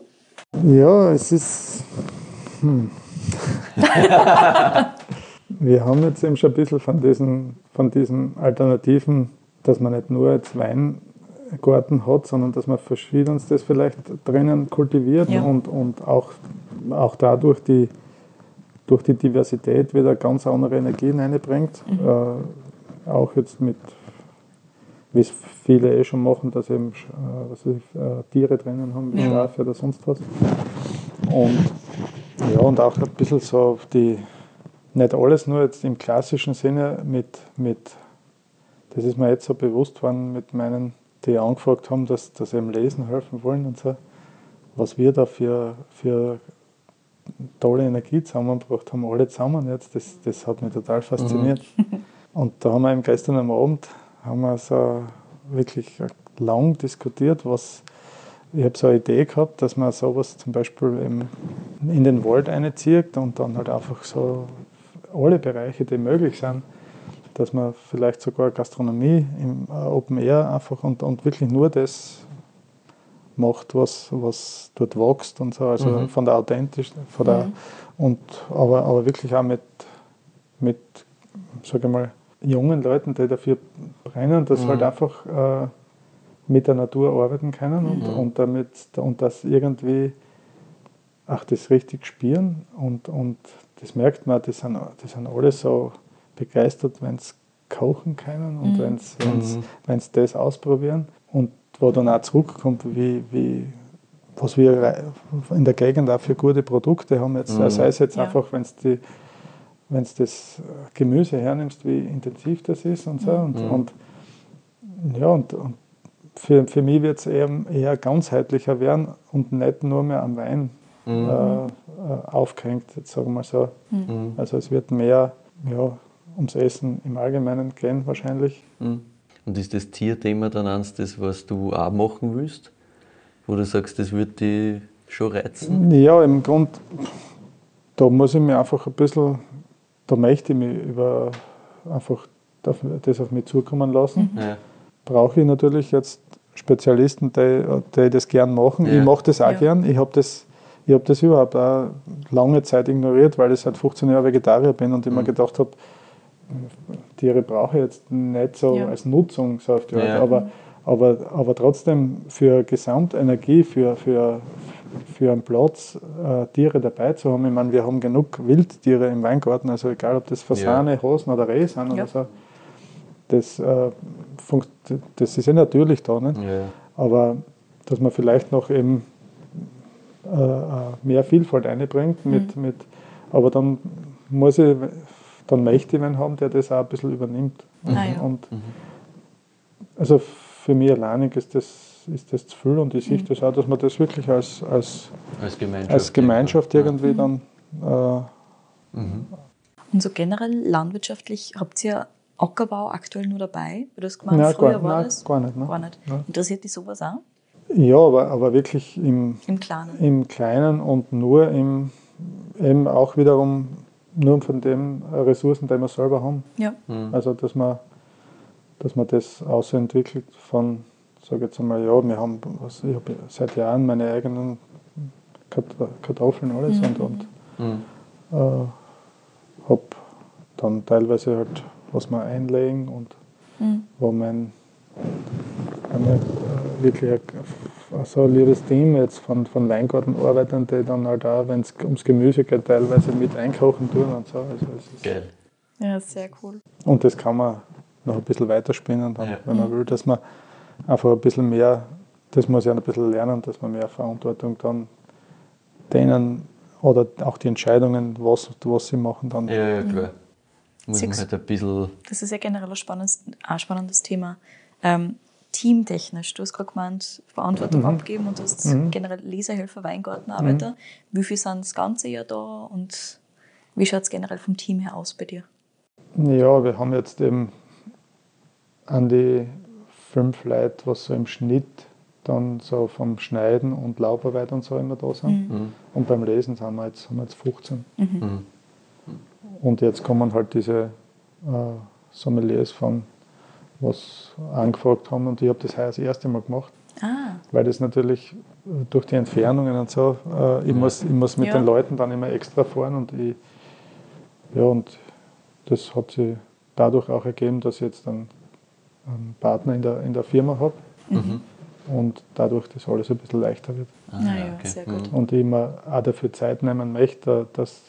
Ja, es ist. Hm. [laughs] Wir haben jetzt eben schon ein bisschen von diesen, von diesen Alternativen, dass man nicht nur jetzt Weingarten hat, sondern dass man verschiedenstes vielleicht drinnen kultiviert Ja. und, und auch, auch dadurch die, durch die Diversität wieder ganz andere Energien einbringt. Äh, auch jetzt mit, wie es viele eh schon machen, dass eben äh, was ich, äh, Tiere drinnen haben, wie Schafe oder sonst was. Und ja, und auch ein bisschen so die, nicht alles nur jetzt im klassischen Sinne mit, mit das ist mir jetzt so bewusst geworden mit meinen, die angefragt haben, dass, dass sie eben lesen helfen wollen und so, was wir da für, für tolle Energie zusammengebracht haben, alle zusammen jetzt, das, das hat mich total fasziniert. Und da haben wir eben gestern am Abend haben wir so wirklich lang diskutiert, was ich habe so eine Idee gehabt, dass man sowas zum Beispiel in den Wald einzieht und dann halt einfach so alle Bereiche, die möglich sind, dass man vielleicht sogar Gastronomie im äh, Open Air einfach und, und wirklich nur das macht, was, was dort wächst und so, also von der authentisch, von der und aber, aber wirklich auch mit, mit sage ich mal, jungen Leuten, die dafür brennen, dass sie halt einfach äh, mit der Natur arbeiten können und, und damit und das irgendwie auch das richtig spüren und, und das merkt man, die sind, die sind alle so begeistert, wenn sie kochen können und wenn sie wenn sie das ausprobieren. Und wo dann auch zurückkommt, wie, wie was wir in der Gegend auch für gute Produkte haben, jetzt, sei es jetzt Ja. einfach, wenn es die wenn du das äh, Gemüse hernimmst, wie intensiv das ist und so. Und, und ja, und, und für, für mich wird es eher, eher ganzheitlicher werden und nicht nur mehr am Wein äh, äh, aufgehängt, jetzt sagen wir mal so. Also es wird mehr ja, ums Essen im Allgemeinen gehen wahrscheinlich. Mhm. Und ist das Tierthema dann eins, das, was du auch machen willst? Wo du sagst, das würde dich schon reizen? Ja, im Grund, da muss ich mir einfach ein bisschen, da möchte ich mich über einfach das auf mich zukommen lassen. Ja. brauche ich natürlich jetzt Spezialisten, die, die das gern machen. Ja. Ich mache das auch Ja. gern. Ich habe das, ich hab das überhaupt auch lange Zeit ignoriert, weil ich seit 15 Jahren Vegetarier bin und Mhm. immer gedacht habe, Tiere brauche ich jetzt nicht so Ja. als Nutzung, so auf die Art. Ja. Aber, aber, aber trotzdem für Gesamtenergie, für, für, für einen Platz, äh, Tiere dabei zu haben. Ich meine, wir haben genug Wildtiere im Weingarten, also egal ob das Fasane, Hasen oder Rehe sind Ja. oder so. Das, äh, funkt, das ist ja natürlich da, nicht? Ja. aber dass man vielleicht noch eben äh, äh, mehr Vielfalt einbringt, mit, mit, aber dann muss ich, dann möchte ich einen haben, der das auch ein bisschen übernimmt. Ja. Und also für mich alleinig ist das, ist das zu viel und ich sehe Mhm. das auch, dass man das wirklich als, als, Als Gemeinschaft. als Gemeinschaft irgendwie dann äh, Und so generell landwirtschaftlich, habt ihr Ackerbau aktuell nur dabei? Weil du hast gemeint, Nein, früher gar- war nein, das? gar nicht, ne? Gar nicht. Nein. Interessiert dich sowas auch? ja, aber, aber wirklich im, Im Kleinen? im Kleinen und nur im, eben auch wiederum nur von den Ressourcen, die wir selber haben. Ja. Also dass man, dass man das ausentwickelt von, sage jetzt einmal, ja, wir haben, was, ich habe seit Jahren meine eigenen Kartoffeln alles und, und Mhm. äh, habe dann teilweise halt, was wir einlegen und Mhm. wo mein, meine, äh, wirklich ein, so ein liebes Team jetzt von, von Weingartenarbeitern, die dann halt auch, wenn es ums Gemüse geht, teilweise mit einkochen tun und so. Also es ist, Geil. Ja, sehr cool. und das kann man noch ein bisschen weiterspinnen, dann, Ja. wenn man will, dass man einfach ein bisschen mehr, das muss ich auch ein bisschen lernen, dass man mehr Verantwortung dann denen oder auch die Entscheidungen, was, was sie machen, dann Ja, ja, klar. Muss man halt ein bisschen. Das ist ja generell ein spannendes, ein spannendes Thema. Ähm, teamtechnisch, du hast gerade gemeint, Verantwortung abgeben und du hast generell Leserhelfer, Weingartenarbeiter. Wie viel sind das ganze Jahr da und wie schaut es generell vom Team her aus bei dir? Ja, wir haben jetzt eben an die fünf Leute, was so im Schnitt dann so vom Schneiden und Laubarbeit und so immer da sind. Mhm. Und beim Lesen sind wir jetzt, haben wir jetzt 15. Mhm. Und jetzt kommen halt diese äh, Sommeliers von, was angefragt haben und ich habe das heuer das erste Mal gemacht, Ah, weil das natürlich durch die Entfernungen und so, äh, ich, muss, ich muss mit Ja. den Leuten dann immer extra fahren und ich, ja und das hat sich dadurch auch ergeben, dass ich jetzt einen, einen Partner in der, in der Firma habe Mhm. und dadurch das alles ein bisschen leichter wird. Ah, naja, okay. sehr gut. Und ich mir auch dafür Zeit nehmen möchte, dass,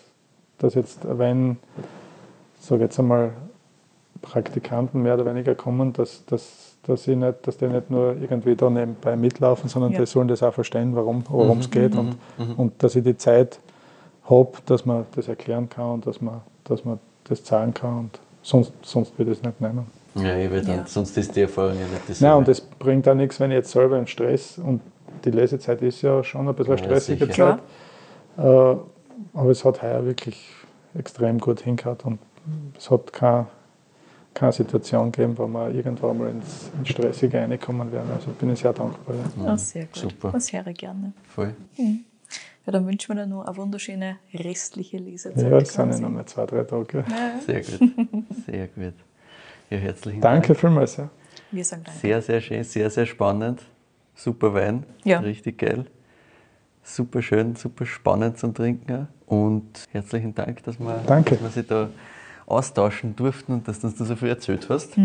dass jetzt, wenn, sage jetzt einmal, Praktikanten mehr oder weniger kommen, dass, dass, dass, ich nicht, dass die nicht nur irgendwie da nebenbei mitlaufen, sondern Ja. die sollen das auch verstehen, warum worum es geht und, mhm. und dass ich die Zeit habe, dass man das erklären kann und dass man, dass man das zahlen kann und sonst, sonst würde ich es nicht nehmen. Ja, ich will dann, Ja. sonst ist die Erfahrung ja nicht das. Nein, und das bringt auch nichts, wenn ich jetzt selber in Stress und die Lesezeit ist ja schon ein bisschen eine Ja, stressige sicher. Zeit. Äh, aber es hat heuer wirklich extrem gut hingehört und es hat keine, keine Situation gegeben, wo wir irgendwann mal ins, ins Stressige reinkommen wären. Also bin ich sehr dankbar. Ja. Ah, sehr gut. super. Das höre ich gerne. Voll. Ja, dann wünschen wir dir noch eine wunderschöne restliche Lesezeit. Ja, es sind ja noch mal zwei, drei Tage. Sehr gut. [laughs] Sehr gut. Ja, herzlichen Danke Dank. vielmals. Ja. Wir sagen danke. Sehr, sehr schön, sehr, sehr spannend. Super Wein. Ja. Richtig geil. Super schön, super spannend zum Trinken. Und herzlichen Dank, dass wir, Danke. dass wir sich da austauschen durften und dass du uns da so viel erzählt hast.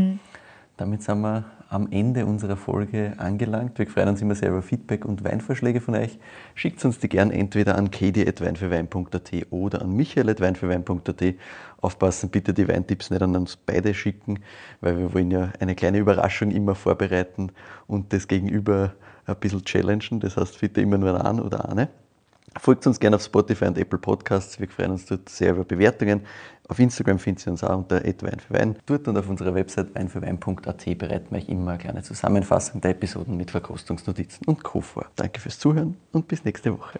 Damit sind wir am Ende unserer Folge angelangt. Wir freuen uns immer sehr über Feedback und Weinvorschläge von euch. Schickt uns die gern entweder an kedi.weinfürwein.at oder an michael.weinfürwein.at. Aufpassen, bitte die Weintipps nicht an uns beide schicken, weil wir wollen ja eine kleine Überraschung immer vorbereiten und das Gegenüber ein bisschen challengen. Das heißt, bitte immer nur an oder eine. Folgt uns gerne auf Spotify und Apple Podcasts. Wir freuen uns dort sehr über Bewertungen. Auf Instagram findet ihr uns auch unter Wein. Dort und auf unserer Website weinfürwein.at bereiten wir euch immer eine kleine Zusammenfassung der Episoden mit Verkostungsnotizen und Co. vor. Danke fürs Zuhören und bis nächste Woche.